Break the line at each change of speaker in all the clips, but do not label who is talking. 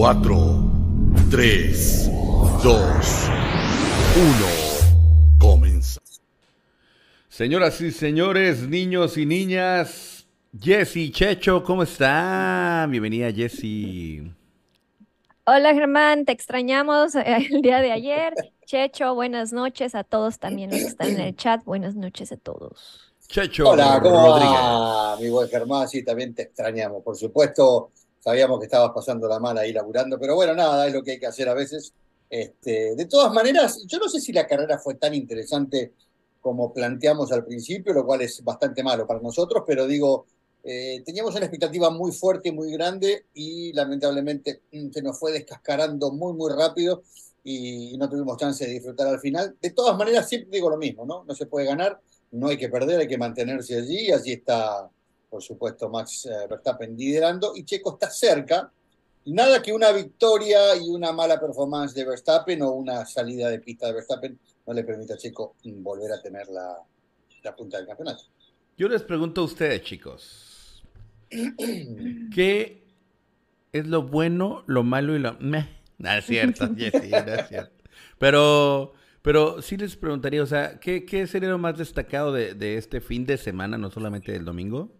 4, 3, 2, 1. Comienza.
Señoras y señores, niños y niñas, Jessy Checho, ¿cómo están? Bienvenida, Jessy.
Hola Germán, te extrañamos eh, el día de ayer. Checho, buenas noches a todos también los que están en el chat. Buenas noches a todos.
Checho
Hola, ¿cómo
Rodríguez.
va, mi buen Germán? Sí, también te extrañamos. Por supuesto, sabíamos que estabas pasando la mano ahí laburando, pero bueno, nada, es lo que hay que hacer a veces. Este, de todas maneras, yo no sé si la carrera fue tan interesante como planteamos al principio, lo cual es bastante malo para nosotros, pero digo, eh, teníamos una expectativa muy fuerte y muy grande y lamentablemente mm, se nos fue descascarando muy, muy rápido y no tuvimos chance de disfrutar al final. De todas maneras, siempre digo lo mismo, ¿no? No se puede ganar, no hay que perder, hay que mantenerse allí. Allí está, por supuesto, Max eh, Verstappen liderando y Checo está cerca. Nada que una victoria y una mala performance de Verstappen o una salida de pista de Verstappen no le permita a Checo volver a tener la, la punta del campeonato.
Yo les pregunto a ustedes, chicos, ¿qué es lo bueno, lo malo y lo... Meh? No es cierto, Jessy, no es cierto. Pero, pero sí les preguntaría, o sea, ¿qué, qué sería lo más destacado de, de este fin de semana, no solamente del domingo,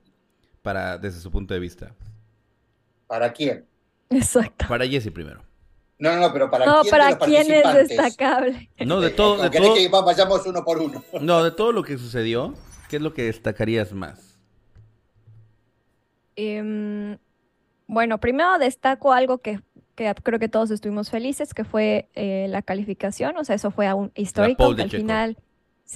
para, desde su punto de vista?
¿Para quién?
Exacto.
Para Jessy primero.
No, no, no, pero para
No,
quién de
para
los
quién es destacable.
No, de todo, de
¿Querés
todo,
que vayamos uno por uno?
no, de todo lo que sucedió, ¿qué es lo que destacarías más?
Em, bueno, primero destaco algo que, que creo que todos estuvimos felices, que fue eh, la calificación. O sea, eso fue aún histórico.
de
al
Checo.
final,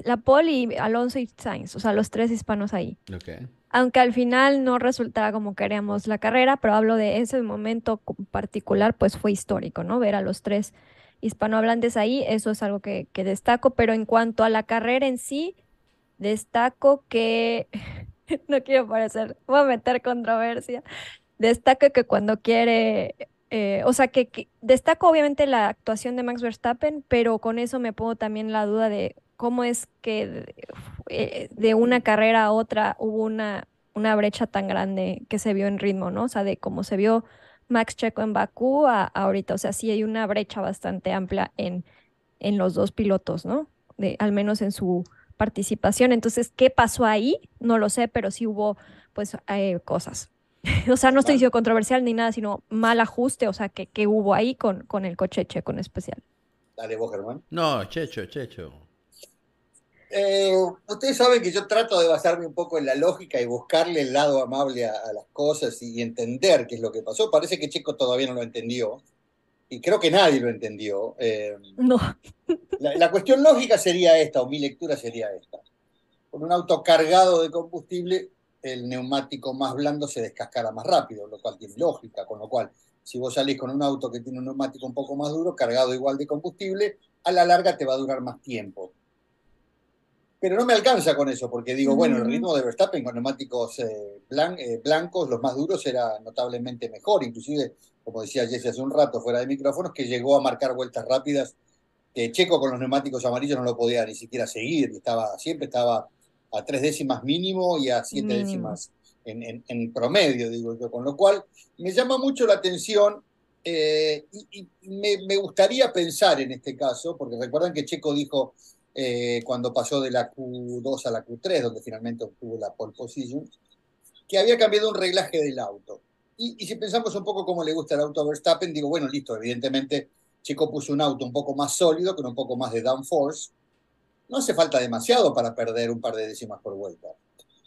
la pole y Alonso y Sainz, o sea, los tres hispanos ahí.
Ok.
Aunque al final no resultara como queríamos la carrera, pero hablo de ese momento particular, pues fue histórico, ¿no? Ver a los tres hispanohablantes ahí, eso es algo que, que destaco, pero en cuanto a la carrera en sí, destaco que, no quiero parecer, voy a meter controversia, destaco que cuando quiere, eh, o sea, que, destaco obviamente la actuación de Max Verstappen, pero con eso me pongo también la duda de cómo es que de, eh, de una carrera a otra hubo una, una brecha tan grande que se vio en ritmo, ¿no? O sea, de cómo se vio Max Checo en Bakú a, a ahorita, o sea, sí hay una brecha bastante amplia en, en los dos pilotos, ¿no? De, al menos en su participación. Entonces, ¿qué pasó ahí? No lo sé, pero sí hubo, pues, eh, cosas. O sea, no estoy diciendo controversial ni nada, sino mal ajuste, o sea, que, que hubo ahí con, con el coche checo en especial.
Dale vos, Germán.
No, Checho, Checho.
Eh, ustedes saben que yo trato de basarme un poco en la lógica y buscarle el lado amable a, a las cosas y, y entender qué es lo que pasó. Parece que Checo todavía no lo entendió y creo que nadie lo entendió. Eh,
No,
la, la cuestión lógica sería esta, o mi lectura sería esta. Con un auto cargado de combustible, el neumático más blando se descascara más rápido, lo cual tiene lógica, con lo cual, si vos salís con un auto que tiene un neumático un poco más duro, cargado igual de combustible, a la larga te va a durar más tiempo. Pero no me alcanza con eso, porque digo, bueno, el ritmo de Verstappen con neumáticos eh, blan- eh, blancos, los más duros, era notablemente mejor. Inclusive, como decía Jesse hace un rato, fuera de micrófonos, que llegó a marcar vueltas rápidas que Checo con los neumáticos amarillos no lo podía ni siquiera seguir, estaba, siempre estaba a tres décimas mínimo y a siete
Mínimo.
décimas en, en- en promedio, digo yo, con lo cual me llama mucho la atención eh, y, y me, me gustaría pensar en este caso, porque recuerdan que Checo dijo eh, cuando pasó de la Q2 a la Q3, donde finalmente obtuvo la pole position, que había cambiado un reglaje del auto. Y, y si pensamos un poco cómo le gusta el auto a Verstappen, digo, bueno, listo, evidentemente Checo puso un auto un poco más sólido, con un poco más de downforce. No hace falta demasiado para perder un par de décimas por vuelta.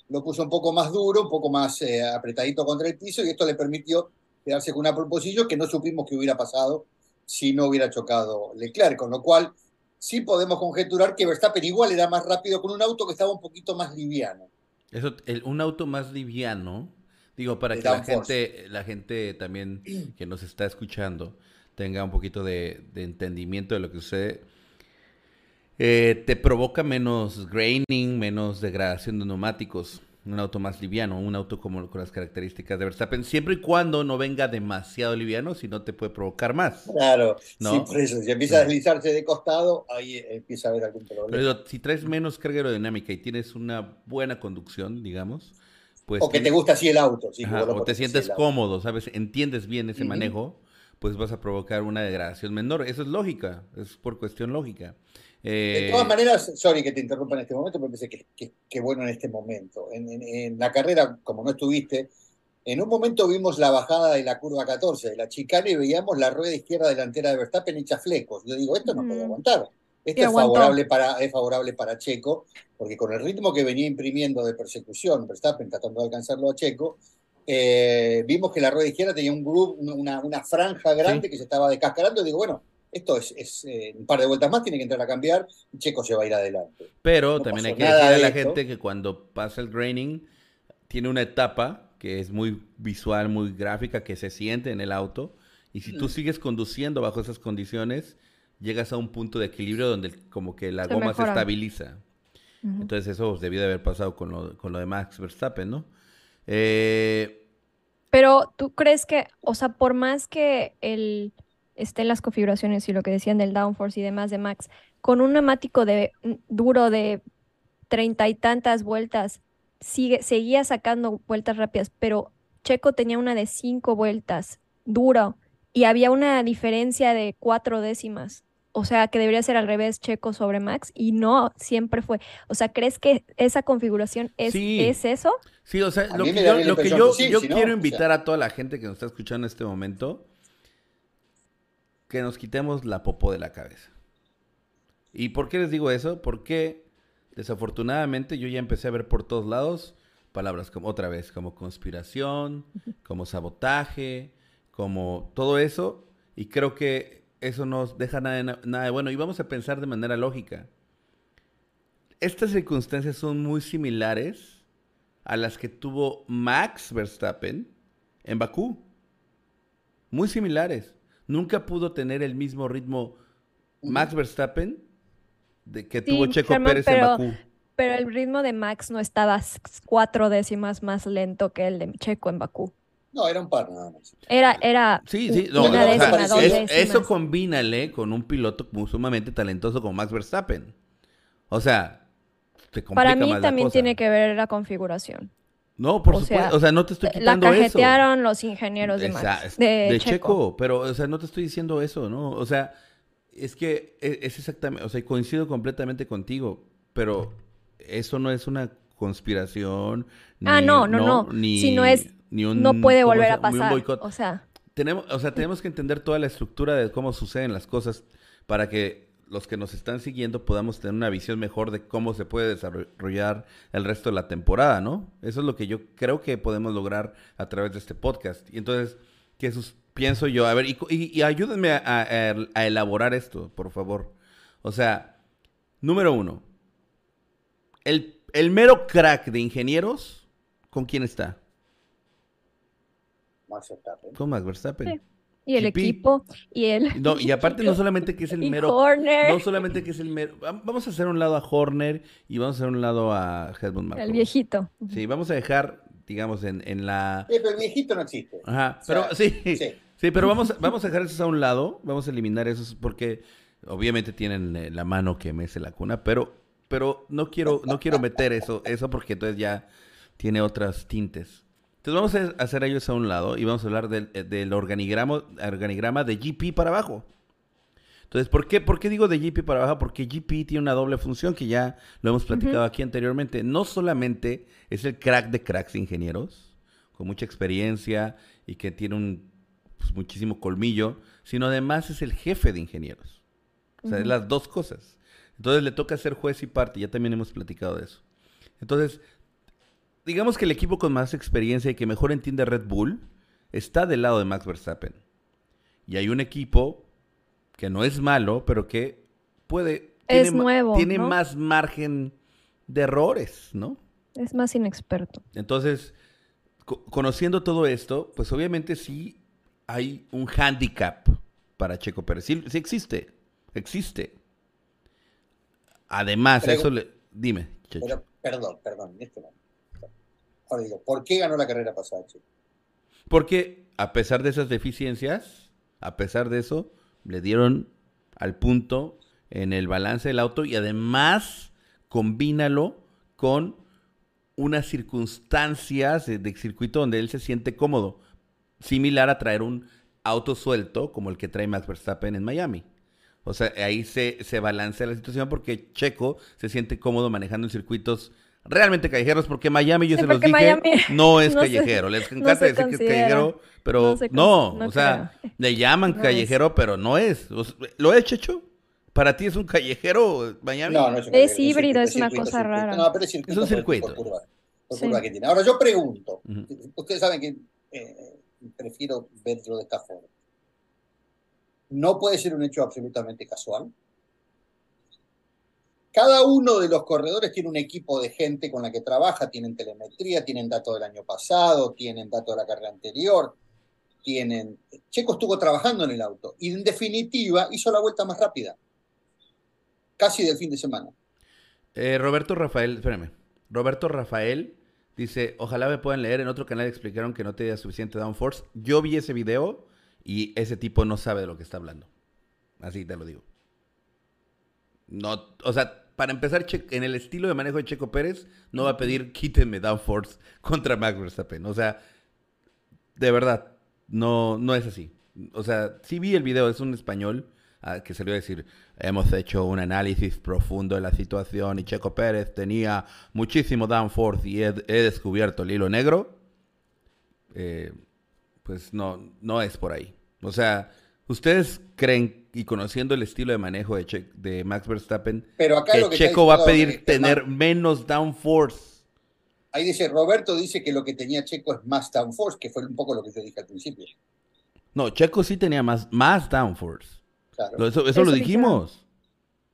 Lo puso un poco más duro, un poco más eh, apretadito contra el piso, y esto le permitió quedarse con una propósito que no supimos que hubiera pasado si no hubiera chocado Leclerc, con lo cual sí podemos conjeturar que Verstappen igual era más rápido con un auto que estaba un poquito más liviano.
Eso, el- un auto más liviano, digo, para que la gente, la gente también que nos está escuchando tenga un poquito de, de entendimiento de lo que sucede. Eh, te provoca menos graining, menos degradación de neumáticos. Un auto más liviano, un auto como con las características de Verstappen, siempre y cuando no venga demasiado liviano, si no te puede provocar más.
Claro,
¿No?
sí, por eso, si empieza a deslizarse de costado, ahí empieza a haber algún problema.
Pero si traes menos carga aerodinámica y tienes una buena conducción, digamos, pues
o que te gusta así el auto. sí,
Ajá, o te sientes cómodo, ¿sabes? Entiendes bien ese manejo, pues vas a provocar una degradación menor. Eso es lógica, es por cuestión lógica.
De
Eh,
todas maneras, sorry que te interrumpa en este momento, pero pensé que, que- que bueno en este momento. En, en- en la carrera, como no estuviste, en un momento vimos la bajada de la curva 14 de la chicana y veíamos la rueda izquierda delantera de Verstappen hecha flecos. Yo digo, esto no puede
Mm.
aguantar. Esto es favorable, para, es favorable para Checo, porque con el ritmo que venía imprimiendo de persecución Verstappen tratando de alcanzarlo a Checo, eh, vimos que la rueda izquierda tenía un groove, una, una franja grande que se estaba descascarando. Y digo, bueno, esto es, es, eh, un par de vueltas más, tiene que entrar a cambiar y Checo se va a ir adelante.
Pero
No
también hay que decirle a la
esto.
gente que cuando pasa el graining, tiene una etapa que es muy visual, muy gráfica, que se siente en el auto. Y si tú
Mm.
sigues conduciendo bajo esas condiciones, llegas a un punto de equilibrio donde como que la
Se
goma se estabiliza. Entonces eso debió de haber pasado con lo, con lo de Max Verstappen, ¿no? Eh,
Pero tú crees que, o sea, por más que el esté en las configuraciones y lo que decían del downforce y demás de Max, con un neumático de mm, duro de treinta y tantas vueltas, sigue, seguía sacando vueltas rápidas, pero Checo tenía una de cinco vueltas, duro, y había una diferencia de cuatro décimas. O sea, que debería ser al revés, Checo sobre Max, y no, siempre fue. O sea, ¿crees que esa configuración es,
Sí.
es eso?
Sí, o sea,
A
lo que yo, lo que
impresión
yo,
que sí,
yo
si no,
quiero
o sea.
invitar a toda la gente que nos está escuchando en este momento, que nos quitemos la popó de la cabeza. ¿Y por qué les digo eso? Porque desafortunadamente yo ya empecé a ver por todos lados palabras como otra vez, como conspiración, como sabotaje, como todo eso, y creo que eso no nos deja nada de, nada de bueno. Y vamos a pensar de manera lógica. Estas circunstancias son muy similares a las que tuvo Max Verstappen en Bakú. Muy similares. Nunca pudo tener el mismo ritmo Max Verstappen de que
Sí,
tuvo Checo
Germán,
Pérez
pero-
en Bakú.
Pero el ritmo de Max no estaba cuatro décimas más lento que el de Checo en Bakú.
No, era un par nada más.
Era, era
Sí, sí, no,
una
o sea,
décima, dos
es-
décimas.
eso combínale con un piloto sumamente talentoso como Max Verstappen. O sea, te complica
Para mí
más la
también
cosa.
tiene que ver la configuración.
No, por
o
supuesto,
sea,
o sea, no te estoy
La
quitando eso.
cajetearon los ingenieros de Max, de,
de
Checo.
Checo, pero, o sea, no te estoy diciendo eso, ¿no? O sea, es que e- es exactamente, o sea, coincido completamente contigo, pero eso no es una conspiración.
Ah,
ni-
no, no, no.
Ni,
Si no es-
ni un,
No puede
¿cómo
volver a pasar.
boicot.
O sea,
Tenemos, o sea, tenemos que entender toda la estructura de cómo suceden las cosas para que los que nos están siguiendo podamos tener una visión mejor de cómo se puede desarrollar el resto de la temporada, ¿no? Eso es lo que yo creo que podemos lograr a través de este podcast. Y entonces, ¿qué sus- pienso yo? A ver, y, y- y ayúdenme a, a- a elaborar esto, por favor. O sea, número uno, el, el mero crack de ingenieros, ¿con quién está?
Max Verstappen.
Con Max Verstappen.
Sí. Y el
GP.
equipo, y el...
No, y aparte no solamente que es el
y
mero...
Horner,
No solamente que es el mero... va- Vamos a hacer un lado a Horner y vamos a hacer un lado a Helmut Marko.
el viejito.
Sí, vamos a dejar, digamos, en, en la...
Eh, pero el viejito no existe.
Ajá,
O sea,
pero sí, sí,
sí.
pero vamos, a- vamos a dejar esos a un lado, vamos a eliminar esos porque obviamente tienen eh, la mano que mece la cuna, pero, pero no quiero, no quiero meter eso, eso porque entonces ya tiene otras tintes. Entonces vamos a hacer ellos a un lado y vamos a hablar del, eh, del organigrama, organigrama de GP para abajo. Entonces, ¿por qué, ¿por qué digo de GP para abajo? Porque GP tiene una doble función que ya lo hemos platicado aquí anteriormente. No solamente es el crack de cracks ingenieros, con mucha experiencia y que tiene un pues, muchísimo colmillo, sino además es el jefe de ingenieros. O sea, es
Ujú.
las dos cosas. Entonces le toca ser juez y parte, ya también hemos platicado de eso. Entonces, digamos que el equipo con más experiencia y que mejor entiende Red Bull está del lado de Max Verstappen. Y hay un equipo que no es malo, pero que puede...
Es
tiene
nuevo,
Tiene
¿no?
más margen de errores, ¿no?
Es más inexperto.
Entonces, co- conociendo todo esto, pues obviamente sí hay un handicap para Checo Pérez. Sí, sí existe, existe. Además,
Pero-
eso le... Dime, Checho.
Pero, perdón, perdón, en este momento. Ahora digo, ¿por qué ganó la carrera pasada, Checo?
Porque a pesar de esas deficiencias, a pesar de eso, le dieron al punto en el balance del auto y además combínalo con unas circunstancias de, de circuito donde él se siente cómodo, similar a traer un auto suelto como el que trae Max Verstappen en Miami. O sea, ahí se, se balancea la situación porque Checo se siente cómodo manejando en circuitos realmente callejeros, porque Miami, yo
Sí,
se los dije,
Miami
no es
no se-
callejero. Les
no
encanta
se
decir que es callejero, pero
No
no,
no
o sea,
creo.
le llaman
No
callejero, pero no es. O sea, ¿Lo es, Checho? ¿Para ti es un callejero Miami?
No, no es, un
Es
circuito,
híbrido, es una
circuito,
cosa
circuito.
rara.
No, pero es circuito.
Es un circuito.
Por, curva, por
Sí.
curva que tiene. Ahora, yo pregunto.
Ujú.
Ustedes saben que eh, prefiero verlo de esta forma. No puede ser un hecho absolutamente casual. Cada uno de los corredores tiene un equipo de gente con la que trabaja, tienen telemetría, tienen datos del año pasado, tienen datos de la carrera anterior, tienen... Checo estuvo trabajando en el auto y en definitiva hizo la vuelta más rápida, casi del fin de semana.
Eh, Roberto Rafael, espérame. Roberto Rafael dice, ojalá me puedan leer. En otro canal explicaron que no tenía suficiente downforce. Yo vi ese video y ese tipo no sabe de lo que está hablando. Así te lo digo. No, o sea, para empezar, en el estilo de manejo de Checo Pérez, no va a pedir quítenme downforce contra Max Verstappen. O sea, de verdad, no, no es así. O sea, sí vi el video, es un español ah, que salió a decir, hemos hecho un análisis profundo de la situación y Checo Pérez tenía muchísimo downforce y he, he descubierto el hilo negro. Eh, pues no, no es por ahí. O sea, ¿ustedes creen, y conociendo el estilo de manejo de, Che- de Max Verstappen,
Pero acá
que
lo que
Checo va a pedir tener menos downforce?
Ahí dice, Roberto dice que lo que tenía Checo es más downforce, que fue un poco lo que yo dije al principio.
No, Checo sí tenía más, más downforce.
Claro.
Eso, eso
Eso
lo dijimos.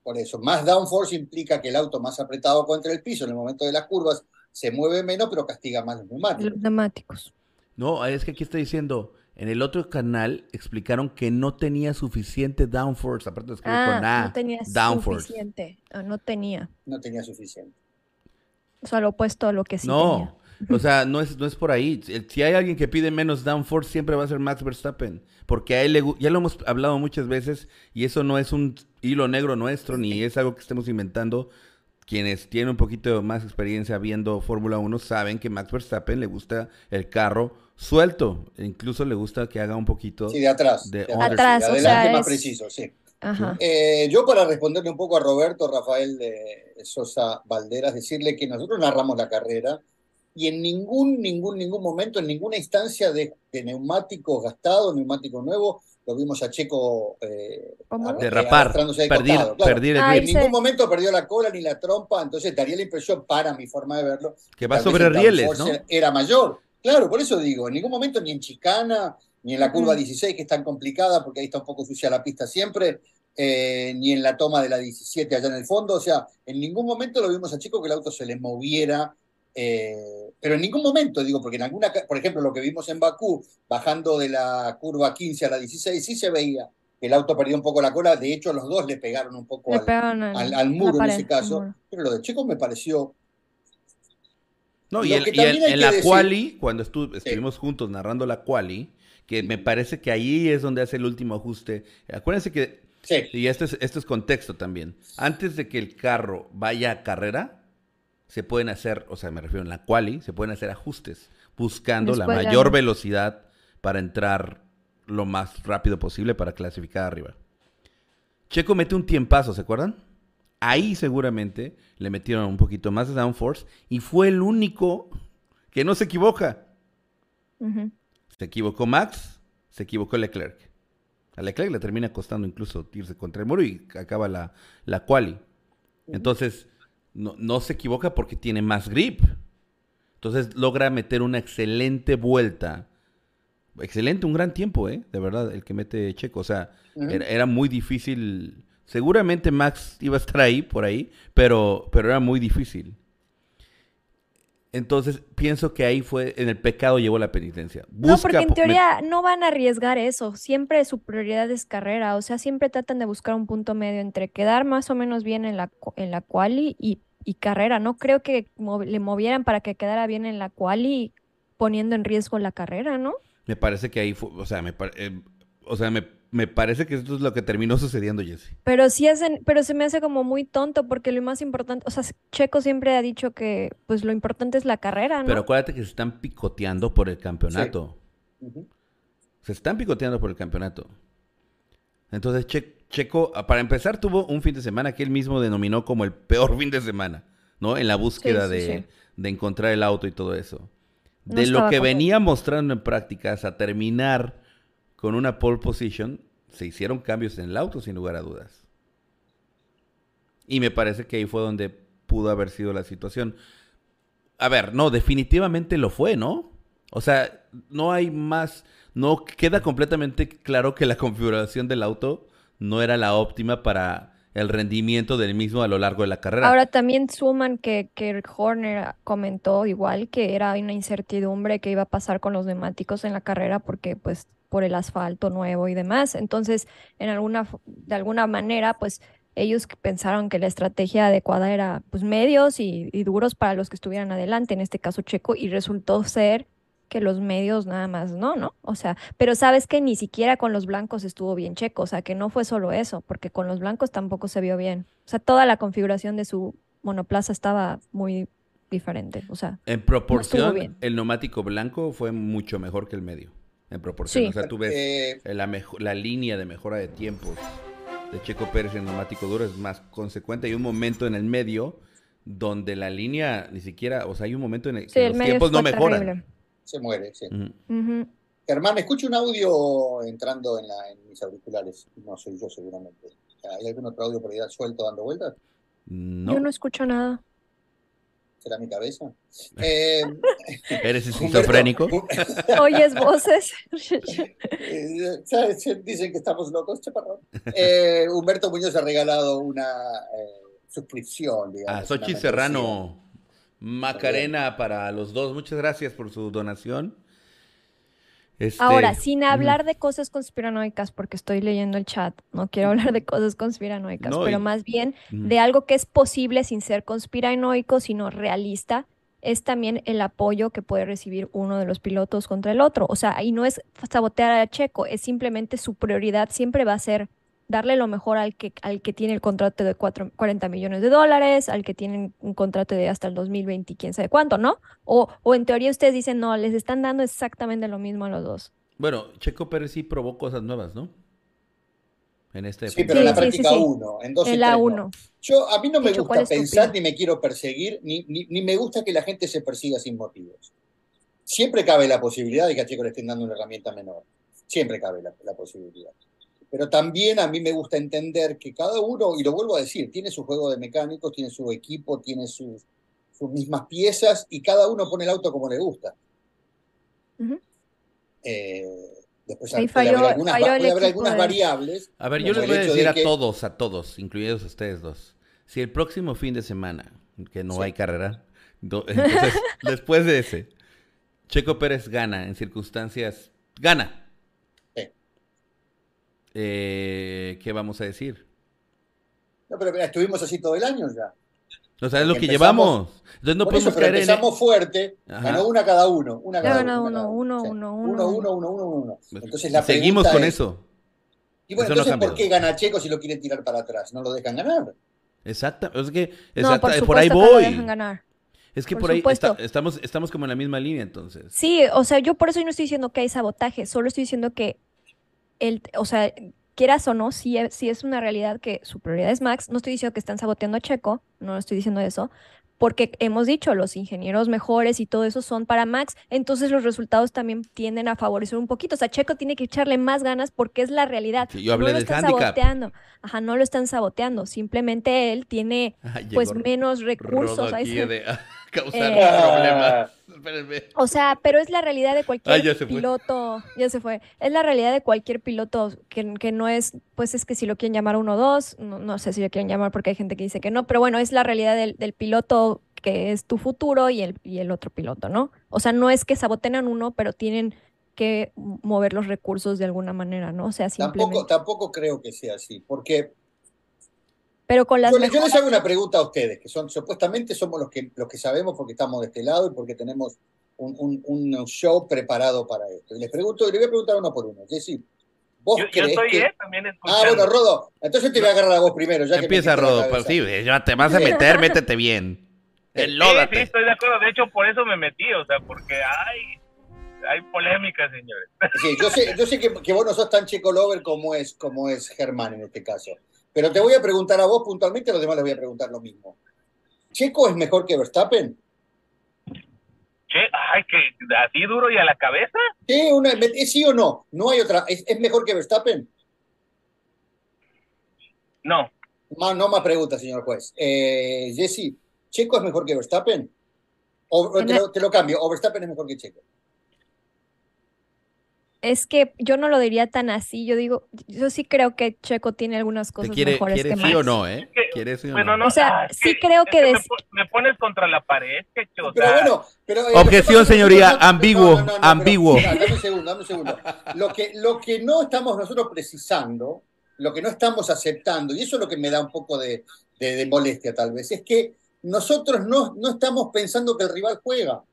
Por eso, más downforce implica que el auto más apretado contra el piso en el momento de las curvas se mueve menos, pero castiga más los neumáticos.
Los neumáticos.
No, es que aquí está diciendo, en el otro canal explicaron que no tenía suficiente downforce, aparte de escribir con
Ah,
A,
no tenía
downforce.
suficiente. Ah, no tenía.
No tenía suficiente.
O sea, lo opuesto a lo que sí
no, o sea, no es, no es por ahí. Si- hay alguien que pide menos downforce, siempre va a ser Max Verstappen. Porque a él le ya lo hemos hablado muchas veces y eso no es un hilo negro nuestro, ni es algo que estemos inventando. Quienes tienen un poquito más experiencia viendo Fórmula 1 saben que Max Verstappen le gusta el carro suelto. Incluso le gusta que haga un poquito
Sí, de atrás.
De
de
Atrás,
de
o
adelante
sea,
más
es-
preciso, sí.
Ajá.
Eh, yo para responderle un poco a Roberto Rafael de Sosa Valderas, decirle que nosotros narramos la carrera y en ningún, ningún, ningún momento, en ninguna instancia de, de neumáticos gastados, neumáticos nuevos, lo vimos a Checo eh,
derrapar,
de costado, claro.
el grip.
En ningún momento perdió la cola ni la trompa, entonces daría la impresión, para mi forma de verlo,
Que va sobre
el
rieles, ¿no?
Era mayor. Claro, por eso digo, en ningún momento ni en chicana, ni en la curva
Ujú.
16, que es tan complicada, porque ahí está un poco sucia la pista siempre, eh, ni en la toma de la 17 allá en el fondo. O sea, en ningún momento lo vimos a Chico que el auto se le moviera. eh, pero en ningún momento, digo, porque en alguna, por ejemplo, lo que vimos en Bakú, bajando de la curva 15 a la 16, sí se veía que el auto perdió un poco la cola. De hecho, los dos le pegaron un poco al,
pegaron
muro en ese caso. Pero lo de Checo me pareció
No, y, el- y en la
decir-
quali, cuando estu- estuvimos juntos narrando la quali, que me parece que ahí es donde hace el último ajuste. Acuérdense que,
Sí.
y esto es, esto es contexto también, antes de que el carro vaya a carrera, se pueden hacer, o sea, me refiero en la quali, se pueden hacer ajustes, buscando la
Después
mayor velocidad para entrar lo más rápido posible para clasificar arriba. Checo mete un tiempazo, ¿se acuerdan? Ahí seguramente le metieron un poquito más de downforce y fue el único que no se equivoca. Se equivocó Max, se equivocó Leclerc. A Leclerc le termina costando incluso irse contra el muro y acaba la, la quali. Entonces, no, no se equivoca porque tiene más grip. Entonces logra meter una excelente vuelta. Excelente, un gran tiempo, ¿eh? De verdad, el que mete Checo. O sea, era muy difícil. Seguramente Max iba a estar ahí, por ahí, pero, pero era muy difícil. Entonces, pienso que ahí fue, en el pecado llevó la penitencia.
No, porque en
me-
teoría no van a arriesgar eso. Siempre su prioridad es carrera. O sea, siempre tratan de buscar un punto medio entre quedar más o menos bien en la, en la quali y, y carrera. No creo que le movieran para que quedara bien en la quali poniendo en riesgo la carrera, ¿no?
Me parece que ahí fue, o sea, me, eh, o sea, me, me parece que esto es lo que terminó sucediendo, Jesse.
Pero sí hacen, pero se me hace como muy tonto porque lo más importante, o sea, Checo siempre ha dicho que pues lo importante es la carrera, ¿no?
Pero acuérdate que se están picoteando por el campeonato. Se están picoteando por el campeonato. Entonces, Checo, para empezar, tuvo un fin de semana que él mismo denominó como el peor fin de semana, ¿no? En la búsqueda de, encontrar el auto y todo eso. de lo que venía mostrando en prácticas a terminar con una pole position, se hicieron cambios en el auto, sin lugar a dudas. Y me parece que ahí fue donde pudo haber sido la situación. A ver, no, definitivamente lo fue, ¿no? O sea, no hay más, no queda completamente claro que la configuración del auto no era la óptima para el rendimiento del mismo a lo largo de la carrera.
Ahora también suman que, que Horner comentó igual que era una incertidumbre que iba a pasar con los neumáticos en la carrera porque pues por el asfalto nuevo y demás. Entonces, en alguna, de alguna manera, pues ellos pensaron que la estrategia adecuada era pues medios y, duros para los que estuvieran adelante, en este caso Checo, y resultó ser que los medios nada más no, ¿no? O sea, pero sabes que ni siquiera con los blancos estuvo bien Checo, o sea, que no fue solo eso, porque con los blancos tampoco se vio bien. O sea, toda la configuración de su monoplaza estaba muy diferente, o sea.
En proporción, el neumático blanco fue mucho mejor que el medio, en proporción. O sea, tú ves eh, la, la línea de mejora de tiempos de Checo Pérez en neumático duro es más consecuente. Hay un momento en el medio donde la línea ni siquiera, o sea, hay un momento en el que los tiempos no mejoran.
Se muere, sí. Germán, escucho un audio entrando en, mis auriculares. No soy yo seguramente. ¿Hay algún otro audio por ahí suelto dando vueltas?
No. Yo no escucho nada.
¿Será mi cabeza? Eh,
¿Eres esquizofrénico?
¿Oyes voces?
Eh, Dicen que estamos locos, chaparrón. Eh, Humberto Muñoz ha regalado una suscripción.
Digamos, a Sochi Serrano Macarena para los dos. Muchas gracias por su donación.
Este, Ahora, sin hablar de cosas conspiranoicas, porque estoy leyendo el chat, no quiero hablar de cosas conspiranoicas, pero más bien de algo que es posible sin ser conspiranoico, sino realista, es también el apoyo que puede recibir uno de los pilotos contra el otro. O sea, ahí no es sabotear a Checo, es simplemente su prioridad siempre va a ser darle lo mejor al que, al que tiene el contrato de 40 millones de dólares, al que tiene un contrato de hasta el 2020 y quién sabe cuánto, ¿no? O, o en teoría ustedes dicen, no, les están dando exactamente lo mismo a los dos.
Bueno, Checo Pérez sí probó cosas nuevas, ¿no?
En este sí, pero en la práctica uno, en dos en la uno. Yo, a mí no me gusta pensar ni me quiero perseguir, ni, ni, me gusta que la gente se persiga sin motivos. Siempre cabe la posibilidad de que a Checo le estén dando una herramienta menor. Siempre cabe la posibilidad pero también a mí me gusta entender que cada uno, y lo vuelvo a decir, tiene su juego de mecánicos, tiene su equipo, tiene sus, sus mismas piezas y cada uno pone el auto como le gusta. Eh, después puede haber algunas, algunas variables.
A ver, yo les voy a decir a todos, a todos, incluidos ustedes dos, si el próximo fin de semana, que no hay carrera, entonces, después de ese, Checo Pérez gana en circunstancias, gana, eh, ¿qué vamos a decir?
No, pero estuvimos así todo el año ya.
No sabes lo que llevamos. Entonces no podemos caer
empezamos fuerte, ganó una cada uno. Una cada
uno, uno, uno, uno,
uno, uno, uno, uno, uno.
Entonces la Seguimos con eso.
Y bueno, entonces, ¿por qué gana Checo si lo quieren tirar para atrás? ¿No lo dejan ganar?
Exacto, es que por, ahí voy. Es que por, ahí estamos, estamos como en la misma línea entonces.
Sí, o sea, yo por eso no estoy diciendo que hay sabotaje, solo estoy diciendo que el, o sea, quieras o no, si, si es una realidad que su prioridad es Max, no estoy diciendo que están saboteando a Checo, no estoy diciendo eso, porque hemos dicho, los ingenieros mejores y todo eso son para Max, entonces los resultados también tienden a favorecer un poquito. O sea, Checo tiene que echarle más ganas porque es la realidad.
yo hablé
no lo están saboteando. Ajá, no lo están saboteando. Simplemente él tiene pues menos recursos.
causar eh, problemas.
O sea, pero es la realidad de cualquier piloto. Ya se fue. Es la realidad de cualquier piloto que, que no es, pues es que si lo quieren llamar uno o dos, no, sé si lo quieren llamar porque hay gente que dice que no, pero bueno, es la realidad del, del piloto que es tu futuro y el, y el otro piloto, ¿no? O sea, no es que sabotenan uno, pero tienen que mover los recursos de alguna manera, ¿no? O sea, simplemente...
Tampoco, tampoco creo que sea así, porque
pero con las
yo, les hago una pregunta a ustedes, que son supuestamente somos los que, los que sabemos porque estamos de este lado y porque tenemos un, un, show preparado para esto. Y les pregunto, y les voy a preguntar uno por uno. Es decir, ¿vos
yo,
crees
estoy
que...
eh, también
Ah, bueno, Rodo, entonces te voy a agarrar a vos primero. Ya
Empieza, Rodo, pues sí, ya te vas a meter, métete bien.
Sí, sí, estoy de acuerdo. De hecho, por eso me metí, o sea, porque, ay, hay polémica, señores.
Sí, yo sé, yo sé que, que vos no sos tan checo lover como es, como es Germán en este caso. Pero te voy a preguntar a vos puntualmente, a los demás les voy a preguntar lo mismo. ¿Checo es mejor que Verstappen?
Che, ay, que así duro y a la cabeza.
Sí, una, ¿es sí o no? No hay otra. ¿Es, es mejor que Verstappen?
No,
Más, no más preguntas, señor juez. Eh, Jesse, ¿Checo es mejor que Verstappen? O, o te, lo, te lo cambio, o Verstappen es mejor que Checo.
Es que yo no lo diría tan así. Yo digo, yo sí creo que Checo tiene algunas
¿Te
cosas
quiere,
mejores
quiere
que
sí
Max.
o no, eh? ¿Quiere sí o
bueno,
no?
no.
O sea,
ah, es
sí
que-
creo
es
que
me,
des-
po- me pones contra la pared, que o
Pero
sea,
bueno, pero, eh,
Objeción, señoría, ambiguo,
pero-
ambiguo.
mira, dame un segundo, dame un segundo. Lo que, lo que no estamos nosotros precisando, lo que no estamos aceptando, y eso es lo que me da un poco de, de- de molestia tal vez, es que nosotros no, no estamos pensando que el rival juega.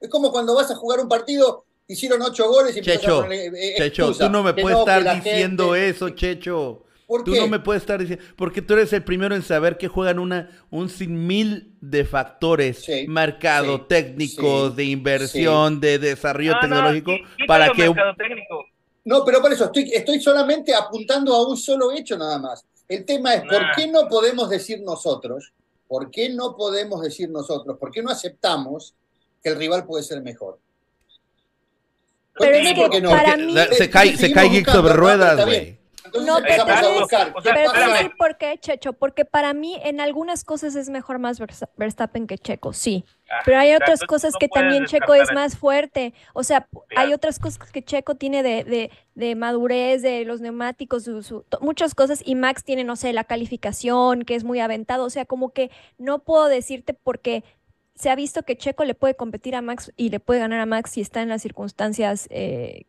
Es como cuando vas a jugar un partido, hicieron ocho goles y a
Checho,
ponerle, eh,
Checho, tú no me puedes estar diciendo
gente-
eso, Checho.
¿Por
Tú
qué?
no me puedes estar diciendo, porque tú eres el primero en saber que juegan una, un sinmil de factores,
Sí,
mercado,
sí,
técnicos,
sí,
de inversión, de desarrollo
no, no,
tecnológico,
quítalo
para que...
mercado técnico.
No, pero por eso estoy, estoy solamente apuntando a un solo hecho nada más. El tema es, ¿por qué no podemos decir nosotros? ¿Por qué no podemos decir nosotros? ¿Por qué no aceptamos que el rival puede ser mejor?
Pero
Cuéntame
es que
no.
para mí-
se, se cae, se cae Geek sobre
pero
ruedas, güey.
No, pero
empezamos a
Exacto.
buscar.
O
¿Qué
sea,
Pero te voy a decir por qué, Checho, porque para mí en algunas cosas es mejor más Verstappen que Checo, sí.
Ah,
Pero hay otras cosas que también Checo es más fuerte. O sea, hay otras cosas que Checo tiene de, de, de madurez, de los neumáticos, su- muchas cosas. Y Max tiene, no sé, la calificación, que es muy aventado. O sea, como que no puedo decirte porque se ha visto que Checo le puede competir a Max y le puede ganar a Max si está en las circunstancias, eh,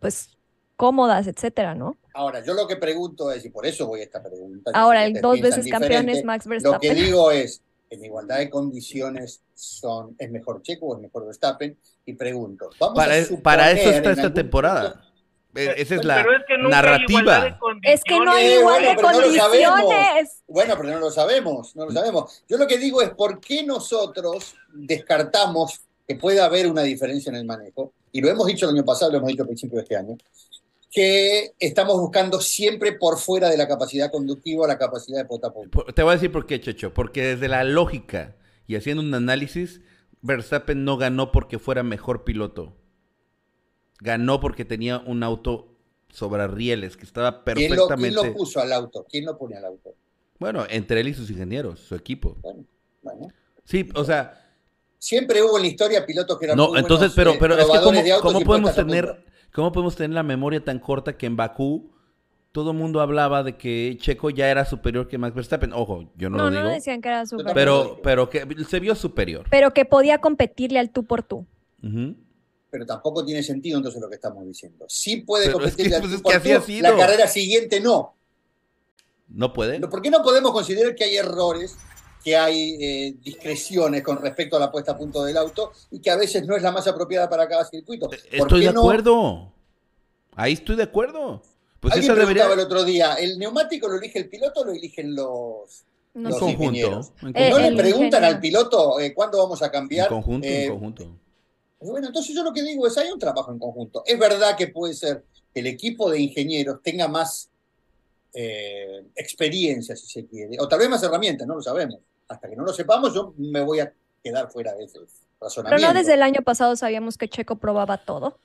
pues, cómodas, etcétera, ¿no?
Ahora, yo lo que pregunto es, y por eso voy a esta pregunta.
Ahora, el dos veces campeón es. Max
Lo que
Verstappen.
digo es, en igualdad de condiciones, son, ¿es mejor Checo o es mejor Verstappen? Y pregunto, vamos
Para,
a
e, para eso
suponer
está esta
algún
temporada.
punto-
Esa es
Pero
la
es que
narrativa.
Es que no hay
Eh,
igual
bueno,
de
pero no lo sabemos.
condiciones.
Bueno, pero no lo sabemos, no lo sabemos. Yo lo que digo es por qué nosotros descartamos que pueda haber una diferencia en el manejo, y lo hemos dicho el año pasado, lo hemos dicho al principio de este año, que estamos buscando siempre por fuera de la capacidad conductiva la capacidad de.
Por- Te voy a decir por qué, Checho. Porque desde la lógica y haciendo un análisis, Verstappen no ganó porque fuera mejor piloto. Ganó porque tenía un auto sobre rieles que estaba
¿Quién lo, quién
perfectamente.
lo puso al auto? ¿Quién lo pone al auto?
Bueno, entre él y sus ingenieros, su equipo.
Bueno, bueno.
Sí, o sea,
Siempre hubo en la historia pilotos que eran
no,
muy
entonces,
buenos,
pero,
eh,
pero es que cómo,
de
podemos tener, cómo podemos tener la memoria tan corta que en Bakú todo el mundo hablaba de que Checo ya era superior que Max Verstappen. Ojo, yo no,
No,
lo
no
digo,
decían que era súper.
pero, pero que se vio superior.
Pero que podía competirle al tú por tú.
Ujú.
Pero tampoco tiene sentido entonces lo que estamos diciendo. Sí puede
Pero es
competir
que, pues, es que así
tú,
ha sido.
la carrera siguiente no.
No puede.
¿Por qué no podemos considerar que hay errores, que hay eh, discreciones con respecto a la puesta a punto del auto y que a veces no es la más apropiada para cada circuito? ¿Por
Estoy
qué
de
no?
acuerdo. Ahí estoy de acuerdo. Pues
Alguien
esa debería.
preguntaba el otro día, ¿el neumático lo elige el piloto o lo eligen los,
No
En
los
conjunto.
ingenieros?
En
Eh,
¿No le preguntan
ingeniero.
al piloto eh, cuándo vamos a cambiar?
En conjunto,
Eh,
en conjunto.
Bueno, entonces yo lo que digo es, hay un trabajo en conjunto. Es verdad que puede ser que el equipo de ingenieros tenga más eh, experiencia, si se quiere, o tal vez más herramientas, no lo sabemos. Hasta que no lo sepamos, yo me voy a quedar fuera de ese
Pero
razonamiento.
no desde el año pasado sabíamos que Checo probaba todo.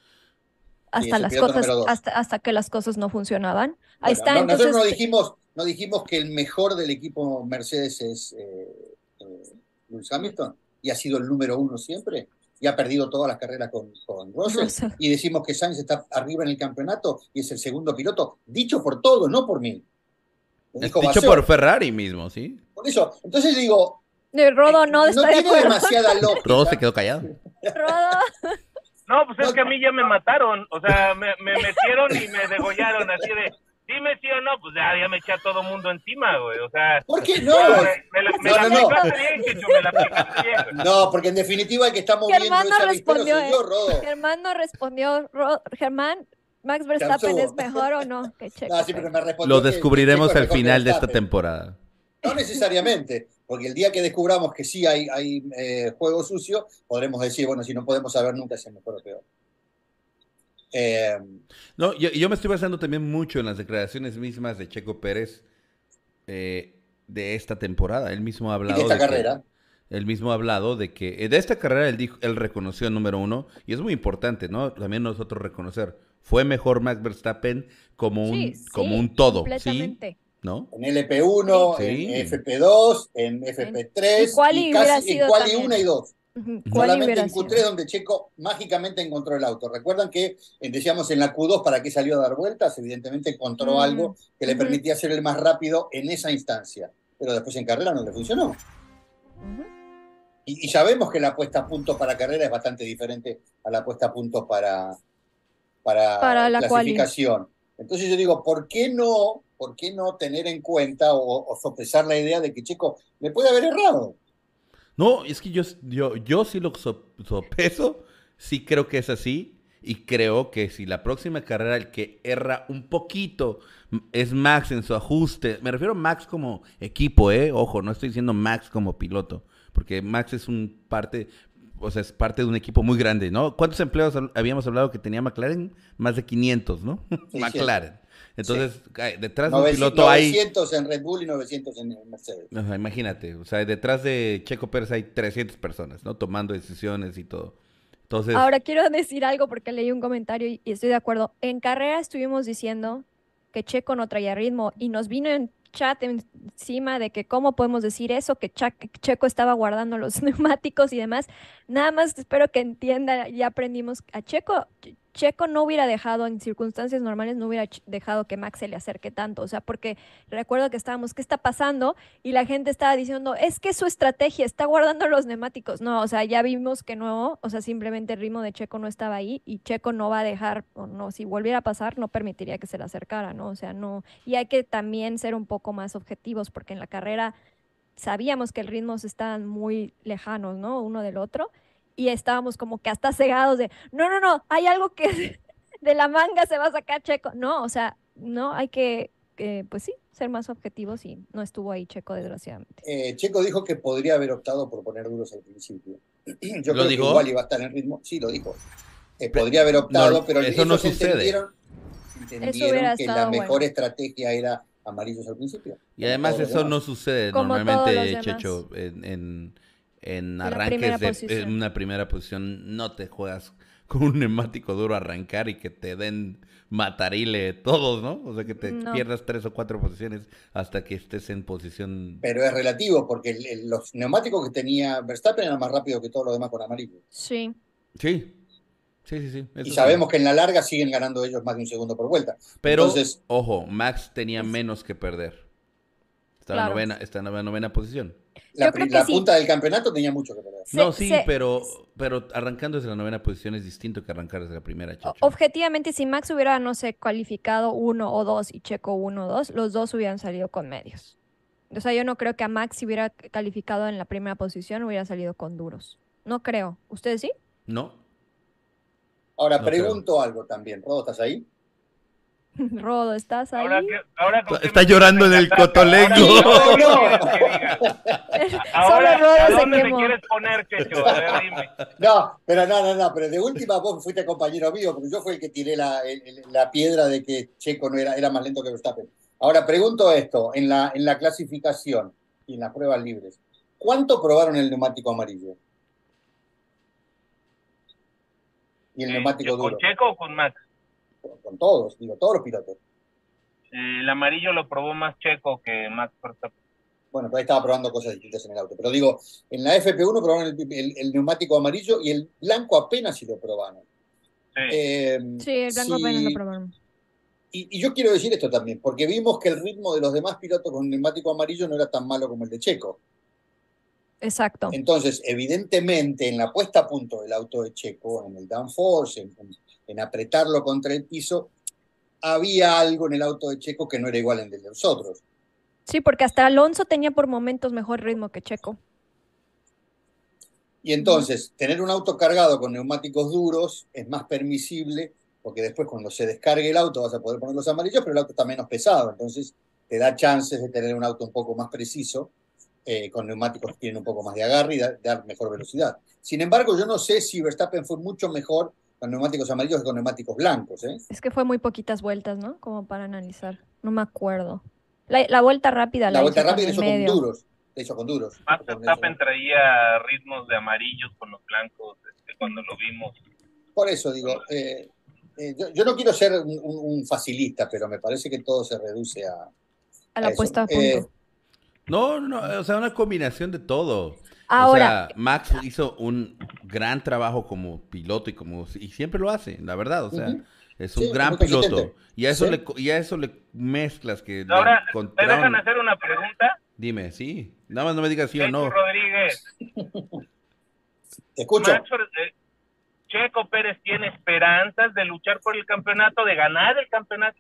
Hasta las cosas, hasta, hasta que las cosas no funcionaban. Ahí está,
no-
entonces.
nosotros no dijimos, no dijimos que el mejor del equipo Mercedes es eh, eh, Lewis Hamilton y ha sido el número uno siempre y ha perdido todas las carreras con, con Russell.
Russell.
Y decimos que Sainz está arriba en el campeonato y es el segundo piloto, dicho por todos, no por mí. Dijo
dicho por Ferrari mismo, ¿sí?
Por eso, entonces digo,
De Rodo no,
no
de
tiene
acuerdo.
demasiada lógica.
Rodo se quedó callado.
Rodo.
No, pues es que a mí ya me mataron. O sea, me, me metieron y me degollaron así de, dime sí o no, pues ya, ya me eché a todo mundo encima, güey. O sea,
¿Por qué no?
me, me la, me
No,
la
no, no.
bien, me la.
No, porque en definitiva el que estamos viendo
Germán no respondió, ¿eh?
yo, Rodo.
Germán no respondió. Germán, ¿Max Verstappen es mejor o no que Checo?
No, sí, pero me respondió
Lo descubriremos al final de esta temporada.
No necesariamente, porque el día que descubramos que sí hay, hay eh, juego sucio, podremos decir, bueno, si no podemos saber nunca si es mejor o peor.
Eh, no, yo, yo, me estoy basando también mucho en las declaraciones mismas de Checo Pérez eh, de esta temporada. Él mismo ha hablado.
de esta carrera.
él mismo ha hablado de que de esta carrera él, dijo, él reconoció el número uno, y es muy importante, ¿no? También nosotros reconocer. Fue mejor Max Verstappen como un, como un todo. Completamente. ¿No?
En LP1, en FP2, en FP3,
¿Y cuál y casi,
en y 1 y 2. Solamente en Q3 donde Checo mágicamente encontró el auto. Recuerdan que eh, decíamos en la Q2 para qué salió a dar vueltas, evidentemente encontró algo que le permitía ser el más rápido en esa instancia, pero después en carrera no le funcionó. y, sabemos que la puesta a punto para carrera es bastante diferente a la puesta a punto para, para, la clasificación. Entonces yo digo, ¿por qué no, por qué no tener en cuenta o, o sopesar la idea de que Checo le puede haber errado?
No, es que yo, yo, yo sí lo sopeso, sí creo que es así. Y creo que si la próxima carrera el que erra un poquito es Max en su ajuste, me refiero a Max como equipo, ¿eh? Ojo, no estoy diciendo Max como piloto, porque Max es un parte, o sea, es parte de un equipo muy grande, ¿no? ¿Cuántos empleados habíamos hablado que tenía McLaren? Más de 500, ¿no? McLaren. Entonces, detrás de un piloto hay...
900 en Red Bull y 900 en Mercedes.
imagínate, o sea, detrás de Checo Pérez hay 300 personas, ¿no? Tomando decisiones y todo. Entonces...
Ahora quiero decir algo porque leí un comentario y estoy de acuerdo. En carrera estuvimos diciendo que Checo no traía ritmo y nos vino en chat encima de que cómo podemos decir eso, que Checo estaba guardando los neumáticos y demás. Nada más espero que entienda, ya aprendimos a Checo. Checo no hubiera dejado, en circunstancias normales, no hubiera dejado que Max se le acerque tanto. O sea, porque recuerdo que estábamos, ¿qué está pasando? Y la gente estaba diciendo, es que su estrategia está guardando los neumáticos. No, o sea, ya vimos que no, o sea, simplemente el ritmo de Checo no estaba ahí y Checo no va a dejar, o no, si volviera a pasar, no permitiría que se le acercara, ¿no? O sea, no. Y hay que también ser un poco más objetivos, porque en la carrera sabíamos que el ritmos estaban muy lejanos, ¿no? Uno del otro y estábamos como que hasta cegados de, no, no, no, hay algo que de la manga se va a sacar Checo. No, o sea, no, hay que, pues sí, ser más objetivos y no estuvo ahí Checo, desgraciadamente.
Eh, Checo dijo que podría haber optado por poner duros al principio. Yo creo que igual iba a estar en ritmo. Sí, lo dijo. Eh, podría haber optado, pero
eso no sucede.
Entendieron, que la mejor estrategia era amarillos al principio.
Y además eso no sucede normalmente, Checho, en en arranques de en una primera posición no te juegas con un neumático duro a arrancar y que te den matarile todos, ¿no? O sea, que te pierdas tres o cuatro posiciones hasta que estés en posición...
Pero es relativo, porque los neumáticos que tenía Verstappen eran más rápidos que todos los demás con amarillo.
Sí.
Sí. Sí, sí, sí.
y sabemos que en la larga siguen ganando ellos más de un segundo por vuelta.
Pero, Entonces, ojo, Max tenía menos que perder. Está, en, novena, está en la novena posición.
La, punta del campeonato tenía mucho que perder.
no, sí, pero, pero arrancando desde la novena posición es distinto que arrancar desde la primera.
Objetivamente, si Max hubiera, no sé, cualificado uno o dos y Checo uno o dos, los dos hubieran salido con medios. O sea, yo no creo que a Max si hubiera calificado en la primera posición hubiera salido con duros. No creo. ¿Ustedes sí?
No.
Ahora, pregunto algo también. ¿Rodo, estás ahí?
Rodo, ¿estás ahí?
Está llorando en el cotolengo.
Ahora, Rodo ¿a dónde me quieres poner, Checho? A ver, dime.
No, pero no, no, no, pero de última vos fuiste compañero mío, porque yo fui el que tiré la, la piedra de que Checo no era, era más lento que Verstappen. Ahora, pregunto esto, en la, en la clasificación y en las pruebas libres, ¿cuánto probaron el neumático amarillo? Y el eh, neumático duro.
¿Con Checo o con Max?
Con todos, digo, todos los pilotos.
El amarillo lo probó más Checo que Max Verstappen.
Bueno, pero ahí estaba probando cosas distintas en el auto. Pero digo, en la FP1 probaron el, neumático amarillo y el blanco apenas si lo probaron.
Sí, eh, sí el blanco apenas lo probaron.
Y, y, yo quiero decir esto también, porque vimos que el ritmo de los demás pilotos con neumático amarillo no era tan malo como el de Checo.
Exacto.
Entonces, evidentemente, en la puesta a punto del auto de Checo, en el downforce, en, en apretarlo contra el piso, había algo en el auto de Checo que no era igual en el de los otros.
Sí, porque hasta Alonso tenía por momentos mejor ritmo que Checo.
Y entonces, tener un auto cargado con neumáticos duros es más permisible, porque después cuando se descargue el auto vas a poder poner los amarillos, pero el auto está menos pesado. Entonces, te da chances de tener un auto un poco más preciso, eh, con neumáticos que tienen un poco más de agarre y da- dar mejor velocidad. Sin embargo, yo no sé si Verstappen fue mucho mejor con neumáticos amarillos que con neumáticos blancos. ¿eh?
Es que fue muy poquitas vueltas, ¿no? Como para analizar. No me acuerdo. La, la vuelta rápida la,
La vuelta
hizo con
rápida hizo con duros. La hizo con duros.
Max. Verstappen traía ritmos de amarillos con los blancos este, cuando lo vimos.
Por eso digo, eh, eh, yo, yo no quiero ser un, facilista, pero me parece que todo se reduce a...
A la
eso.
puesta a punto.
Eh,
No, no, o sea, una combinación de todo.
Ahora,
O sea, Max hizo un gran trabajo como piloto y como y siempre lo hace, la verdad, o sea, es
Sí,
un gran piloto. Y a eso
Sí.
le y a eso le mezclas que le
Ahora, ¿me
encontraron-
dejan hacer una pregunta?
Dime, sí. Nada más no me digas sí o no.
Rodríguez,
te escucho.
Max eh, Checo Pérez tiene esperanzas de luchar por el campeonato, de ganar el campeonato.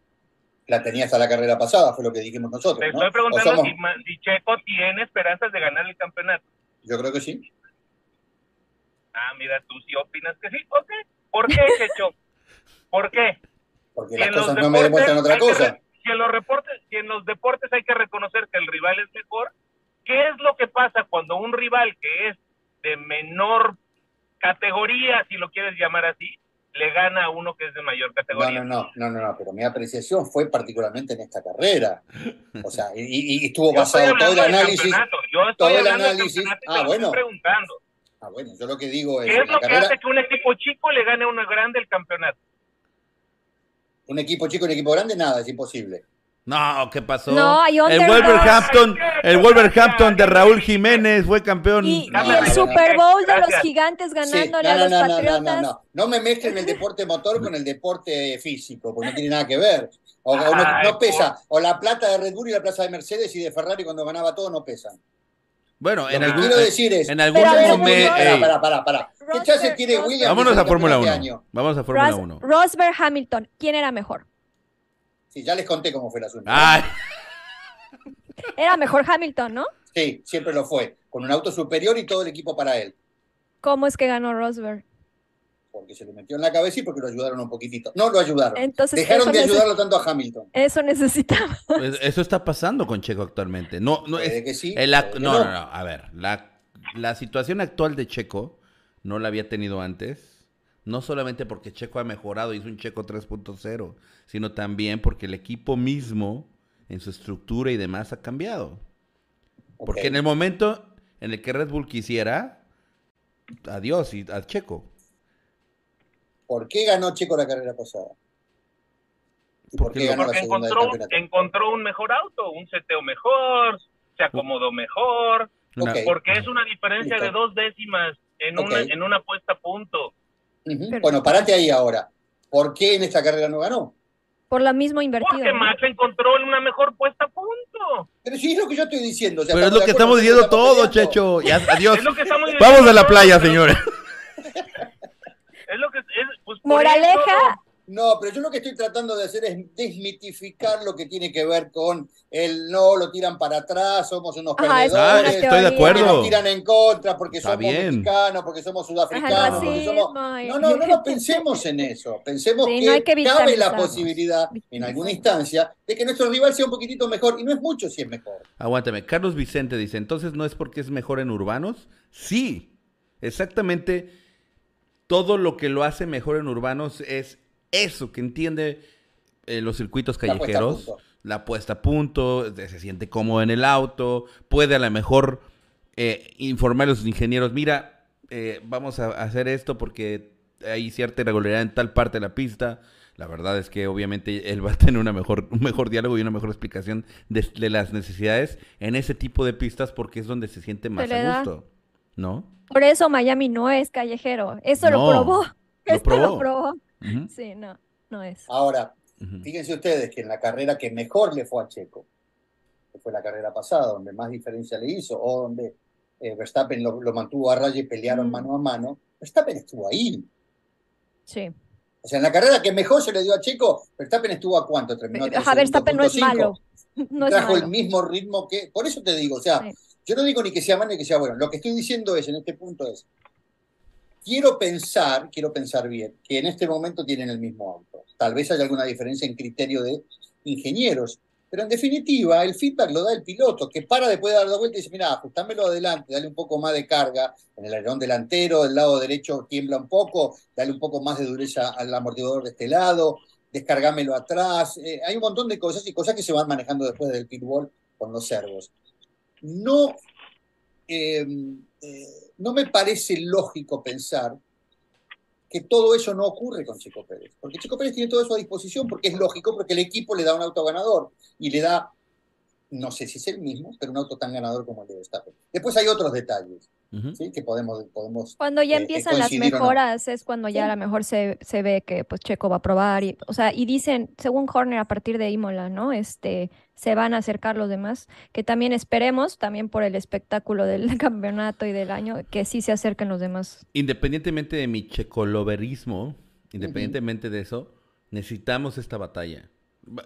La tenía hasta la carrera pasada, fue lo que dijimos nosotros.
Te
¿no?
estoy preguntando
somos-
si, Ma- si Checo tiene esperanzas de ganar el campeonato.
Yo creo que sí.
Ah, mira, tú sí opinas que sí. Ok. ¿Por qué, Checho? ¿Por qué?
Porque
Si
las cosas no me demuestran otra
que
cosa.
Si en los reportes, si en los deportes hay que reconocer que el rival es mejor, ¿qué es lo que pasa cuando un rival que es de menor categoría, si lo quieres llamar así, le gana a uno que es de mayor categoría?
no, no, no, no, no, pero mi apreciación fue particularmente en esta carrera. O sea, y, estuvo basado todo el análisis.
Yo estoy
todo el análisis. Ah, bueno.
estoy preguntando.
Ah, bueno, yo lo que digo es,
¿Qué es lo que hace que un equipo chico le gane a uno grande el campeonato?
un equipo chico y un equipo grande, nada, es imposible.
No, ¿qué pasó?
No, hay
el. Wolverhampton, el Wolverhampton de. Raúl Jiménez fue campeón.
y, el Super Bowl de los gigantes
Sí,
ganándole
no,
a
no,
los
no, no, no,
Patriotas.
no, no. No me mezclen el deporte motor con el deporte físico, porque no tiene nada que ver. O, o no, pesa. O la plata de Red Bull y la plaza de Mercedes y de Ferrari cuando ganaba todo no pesan.
Bueno, en
que
algún,
quiero decir es,
en algún momento.
Rosberg-
Pará, pará, pará, pará. ¿Qué chance tiene Williams?
Vámonos a Fórmula
campeón
1.
este?
Vamos a Fórmula
Ros-
1.
Rosberg Hamilton, ¿quién era mejor?
Sí, ya les conté cómo fue el asunto.
Ay,
Era mejor Hamilton, ¿no?
Sí, siempre lo fue. Con un auto superior y todo el equipo para él.
¿Cómo es que ganó Rosberg?
Porque se le metió en la cabeza y porque lo ayudaron un poquitito. No lo ayudaron.
Entonces,
Dejaron de ayudarlo tanto a Hamilton.
eso necesitaba.
pues eso está pasando con Checo actualmente. No, no es.
que sí,
el no.
no,
no. A ver, la, la situación actual de Checo no la había tenido antes. No solamente porque Checo ha mejorado, hizo un Checo 3.0, sino también porque el equipo mismo, en su estructura y demás, ha cambiado. Porque en el momento en el que Red Bull quisiera, adiós y a Checo.
¿Por qué ganó Checo la carrera pasada? ¿Y por
Porque
qué ganó la
Porque encontró, encontró un mejor auto, un seteo mejor, se acomodó mejor, porque es una diferencia
Listo.
de dos décimas en, una, en una puesta a punto.
Pero-
Bueno, parate ahí ahora. ¿Por qué en esta carrera no ganó?
Por lo mismo invertido.
Porque. Max encontró una mejor puesta a punto.
Pero sí es lo que yo estoy diciendo. o sea,
Pero es lo que estamos diciendo todo,
peleando.
Checho. Adiós.
Es lo que estamos
Vamos a la playa, señores.
Es lo que es, pues,
Moraleja,
eso-
No, pero yo lo que estoy tratando de hacer es desmitificar lo que tiene que ver con el no, lo tiran para atrás, somos unos
Ajá,
Ah,
perdedores.
estoy de acuerdo.
nos tiran en contra porque
Está
somos
bien.
mexicanos, porque somos
Ajá,
sudafricanos, porque somos... No, no, no, no pensemos en eso. Pensemos
Sí,
que,
no que
cabe la posibilidad, en alguna instancia, de que nuestro rival sea un poquitito mejor. Y no es mucho si es mejor.
Aguántame. Carlos Vicente dice, entonces no es porque es mejor en urbanos. Sí, exactamente. Todo lo que lo hace mejor en urbanos es eso, que entiende eh, los circuitos
La puesta a
callejeros,
punto.
la puesta a punto, se siente cómodo en el auto, puede a lo mejor eh, informar a los ingenieros, mira, eh, vamos a hacer esto porque hay cierta irregularidad en tal parte de la pista. La verdad es que obviamente él va a tener una mejor, un mejor diálogo y una mejor explicación de, de las necesidades en ese tipo de pistas porque es donde se siente más a gusto. ¿No?
por eso Miami no es callejero. Eso lo probó.
lo
Esto
probó.
lo probó. Sí, no, no es.
Ahora. Fíjense ustedes que en la carrera que mejor le fue a Checo, que fue la carrera pasada, donde más diferencia le hizo, o donde eh, Verstappen lo, lo mantuvo a raya y pelearon
Mm.
mano a mano, Verstappen estuvo ahí.
Sí.
O sea, en la carrera que mejor se le dio a Checo, Verstappen estuvo a cuánto? Terminó a
Ajá, Verstappen no es
13.5.
malo. No es
Trajo el
malo.
mismo ritmo que. Por eso te digo, o sea,
Sí.
yo no digo ni que sea malo ni que sea bueno. Lo que estoy diciendo es, en este punto es, quiero pensar, quiero pensar bien, que en este momento tienen el mismo auto. Tal vez haya alguna diferencia en criterio de ingenieros, Pero en definitiva, el feedback lo da el piloto, que para después de dar la vuelta y dice, mira, ajustámelo adelante, dale un poco más de carga en el alerón delantero, del lado derecho tiembla un poco, dale un poco más de dureza al amortiguador de este lado, descargámelo atrás. Eh, hay un montón de cosas y cosas que se van manejando después del pitbull con los servos. No, eh, eh, no me parece lógico pensar que todo eso no ocurre con Chico Pérez. Porque Chico Pérez tiene todo eso a disposición porque es lógico, porque el equipo le da un auto ganador y le da, no sé si es el mismo, pero un auto tan ganador como el de Verstappen. Después hay otros detalles. ¿Sí? que podemos, podemos
cuando ya
eh,
empiezan las
no.
mejoras es cuando ya
Sí.
a lo mejor se, se ve que pues Checo va a probar y o sea y dicen según Horner a partir de Imola no este se van a acercar los demás que también esperemos también por el espectáculo del campeonato y del año que sí se acerquen los demás
Independientemente de mi checoloverismo, independientemente de eso, necesitamos esta batalla.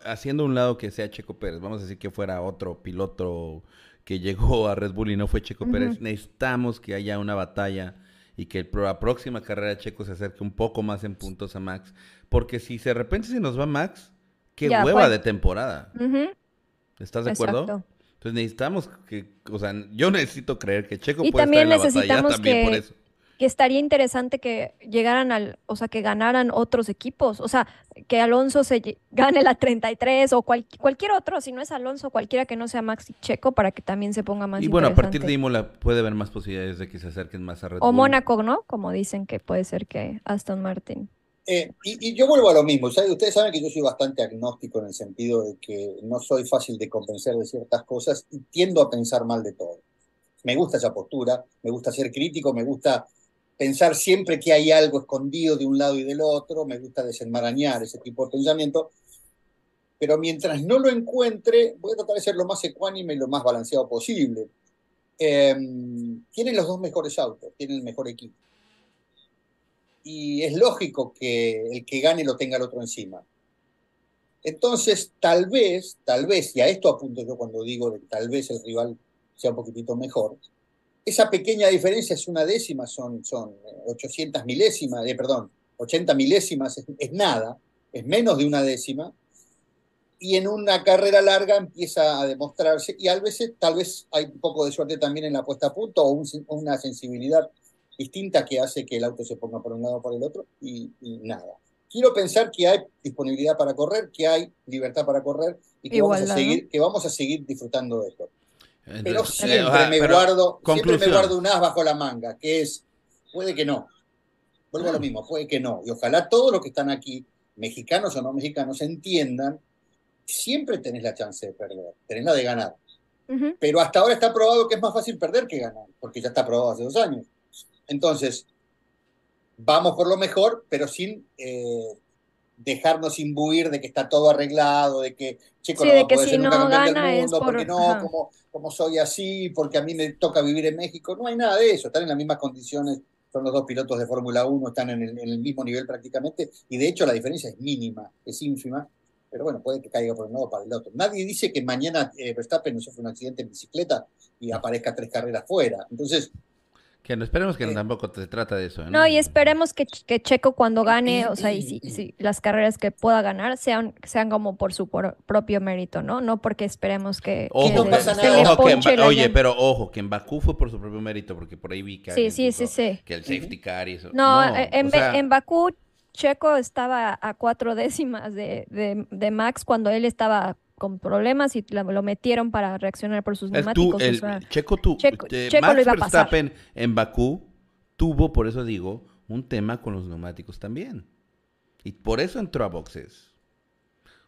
Haciendo un lado que sea Checo Pérez, vamos a decir que fuera otro piloto que llegó a Red Bull y no fue Checo. Pérez, necesitamos que haya una batalla y que la próxima carrera de Checo se acerque un poco más en puntos a Max, porque si de repente se nos va Max, qué
Ya
hueva de temporada. ¿Estás de acuerdo?
exacto.
Entonces necesitamos que, o sea, yo necesito creer que Checo
Y
puede
también
estar en la batalla
necesitamos
también por
que-
eso.
Que estaría interesante que llegaran al, o sea, que ganaran otros equipos, o sea, que Alonso se gane la 33 o cual- cualquier otro, si no es Alonso, cualquiera que no sea Max y Checo, para que también se ponga más
Y bueno, a partir de. Imola puede haber más posibilidades de que se acerquen más a Red
O
Bull.
Mónaco, ¿no? Como dicen que puede ser que Aston Martin.
Eh, y, y yo vuelvo a lo mismo. ¿sabe? Ustedes saben que yo soy bastante agnóstico en el sentido de que no soy fácil de convencer de ciertas cosas y tiendo a pensar mal de todo. Me gusta esa postura, me gusta ser crítico, me gusta pensar siempre que hay algo escondido de un lado y del otro, me gusta desenmarañar ese tipo de pensamiento, pero mientras no lo encuentre, voy a tratar de ser lo más ecuánime y lo más balanceado posible. Eh, tienen los dos mejores autos, tienen el mejor equipo y es lógico que el que gane lo tenga el otro encima. Entonces, tal vez, tal vez, y a esto apunto yo cuando digo de que tal vez el rival sea un poquitito mejor, esa pequeña diferencia es una décima, son, son eh, 800 milésimas, eh, perdón, 80 milésimas, es, es nada, es menos de una décima, y en una carrera larga empieza a demostrarse, y a veces tal vez hay un poco de suerte también en la puesta a punto o un- una sensibilidad distinta que hace que el auto se ponga por un lado o por el otro y, y nada. Quiero pensar que hay disponibilidad para correr, que hay libertad para correr y que, vamos, a seguir, que vamos a seguir disfrutando de esto. Pero siempre,
eh,
me,
pero-
guardo, siempre me guardo un as bajo la manga, que es, puede que no. Vuelvo a lo mismo, puede que no. Y ojalá todos los que están aquí, mexicanos o no mexicanos, entiendan, siempre tenés la chance de perder, tenés la de ganar. Pero hasta ahora está probado que es más fácil perder que ganar, porque ya está probado hace dos años. Entonces, vamos por lo mejor, pero sin eh, dejarnos imbuir de que está todo arreglado, de que Checo
Sí,
no
de
va a
que
poder
si
ser nunca
no
campeón del
gana es
mundo,
por-
porque no,
ajá.
como, como soy así, porque a mí me toca vivir en México. No hay nada de eso, están en las mismas condiciones, son los dos pilotos de Fórmula 1, están en el, en el mismo nivel prácticamente, y de hecho la diferencia es mínima, es ínfima, pero bueno, puede que caiga por un lado para el otro. Nadie dice que mañana eh, Verstappen no sufre un accidente en bicicleta y aparezca tres carreras fuera. Entonces,
Que no esperemos que
Eh.
tampoco se trata de eso. ¿eh?
No, y esperemos que, que Checo cuando gane, o sea, y si, si las carreras que pueda ganar sean, sean como por su por- propio mérito, ¿no? No porque esperemos que, que
Ojo,
no
le
que en
la
oye, pero ojo, que en Bakú fue por su propio mérito, porque por ahí vi que
Sí, sí, sí, sí.
que el safety car y eso.
No, eh, en,
o sea,
en Bakú, Checo estaba a cuatro décimas de, de, de Max cuando él estaba con problemas y lo metieron para reaccionar por sus neumáticos.
tú,
o
el,
sea,
Checo, tú,
Checo-
eh,
Checo
Max
lo iba a pasar.
Verstappen en Bakú tuvo, por eso digo, un tema con los neumáticos también. Y por eso entró a boxes.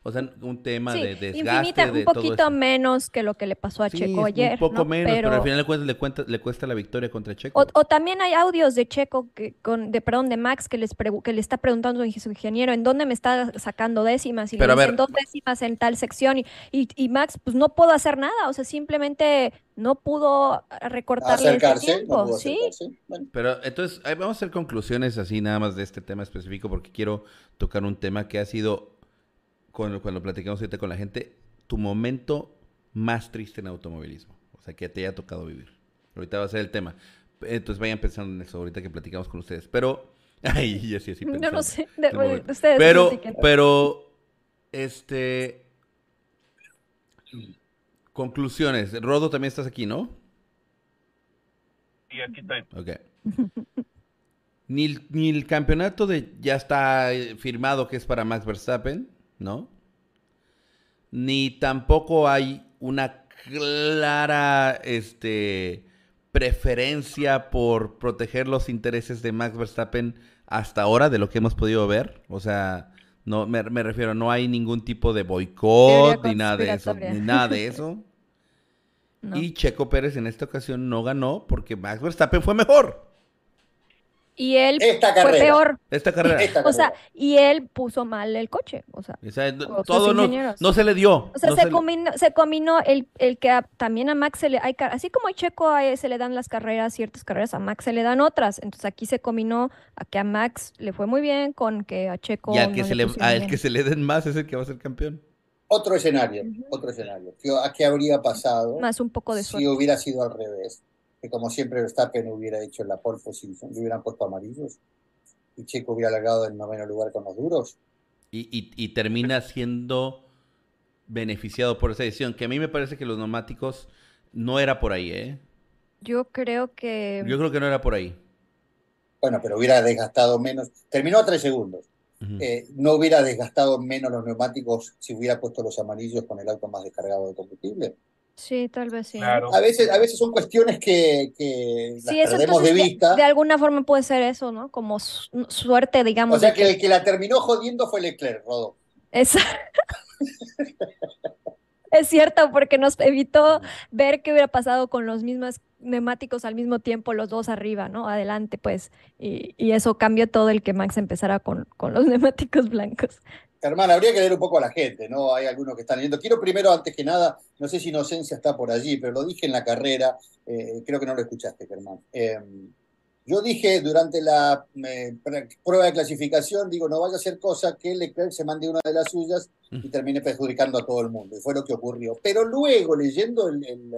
O sea, un tema
sí,
de desgaste
infinita, un poquito menos que lo que le pasó a
Sí,
Checo ayer,
un poco
¿no?
menos, pero,
Pero-
al final de cuentas le, cuenta, le cuesta la victoria contra Checo.
O, o también hay audios de Checo, que, con, de, perdón, de Max, que, les pregu- que le está preguntando a su ingeniero en dónde me está sacando décimas. Y
Pero
le dicen
ver,
dos décimas en tal sección. Y, y, y Max, pues no puedo hacer nada. O sea, simplemente no pudo recortarle ese
acercarse,
tiempo.
no pudo
¿sí?
acercarse. Bueno,
Pero entonces, vamos a hacer conclusiones así nada más de este tema específico porque quiero tocar un tema que ha sido, cuando, cuando platicamos ahorita con la gente, tu momento más triste en automovilismo. O sea, que te haya tocado vivir. Ahorita va a ser el tema. Entonces vayan pensando en eso ahorita que platicamos con ustedes. Pero, ay, yo sí, así pensando
no sé. de-
momento.
ustedes
Pero,
platiquen.
pero, este, Conclusiones. Rodo, también estás aquí, ¿no?
Y aquí estoy.
Ok. Ni, el- ni el campeonato de ya está eh, firmado que es para Max Verstappen, ¿no? Ni tampoco hay una clara este, preferencia por proteger los intereses de Max Verstappen hasta ahora, de lo que hemos podido ver. O sea, no me, me refiero, no hay ningún tipo de boicot ni nada de eso, ni nada de eso.
¿no?
Y Checo Pérez en esta ocasión no ganó porque Max Verstappen fue mejor.
Y él
Esta
fue
carrera.
peor.
Esta carrera.
Esta
O sea, y él puso mal el coche. O sea,
O sea, no- todo no,
ingenieros.
no se le dio.
o sea
no
se,
se le-
combinó, se combinó el, el que a- también a Max se le hay car- así como a Checo a él se le dan las carreras, ciertas carreras, a Max se le dan otras. Entonces aquí se combinó a que a Max le fue muy bien con que a Checo
y al que,
no
se le,
pusieron bien.
que se le den más es el que va a ser campeón.
Otro escenario,
Ujú.
otro escenario. ¿Qué, ¿A qué habría pasado
Más un poco de
si
suerte.
hubiera sido al revés? Que como siempre Verstappen hubiera hecho la pole position, le hubieran puesto amarillos y Checo hubiera largado en noveno lugar con los duros.
Y, y- y termina siendo beneficiado por esa decisión. Que a mí me parece que los neumáticos no era por ahí, ¿eh?
Yo creo que
Yo creo que no era por ahí.
Bueno, pero hubiera desgastado menos. Terminó a tres segundos.
Ujú.
Eh, no hubiera desgastado menos los neumáticos si hubiera puesto los amarillos con el auto más descargado de combustible.
Sí, tal vez sí.
Claro.
A veces, a veces son cuestiones que, que las
Sí, eso
perdemos de vista.
de, alguna forma puede ser eso, ¿no? Como su- suerte, digamos.
O sea que el que la terminó jodiendo fue Leclerc, Rodo.
Es... es cierto, porque nos evitó ver qué hubiera pasado con los mismos neumáticos al mismo tiempo, los dos arriba, ¿no? Adelante, pues. Y, y eso cambió todo el que Max empezara con, con los neumáticos blancos.
Hermano, habría que leer un poco a la gente, ¿no? Hay algunos que están leyendo. Quiero primero, antes que nada, no sé si Inocencia está por allí, pero lo dije en la carrera, eh, creo que no lo escuchaste, Germán. Eh, yo dije durante la eh, pr- prueba de clasificación, digo, no vaya a ser cosa que Leclerc se mande una de las suyas y termine perjudicando a todo el mundo. Y fue lo que ocurrió. Pero luego, leyendo el, el,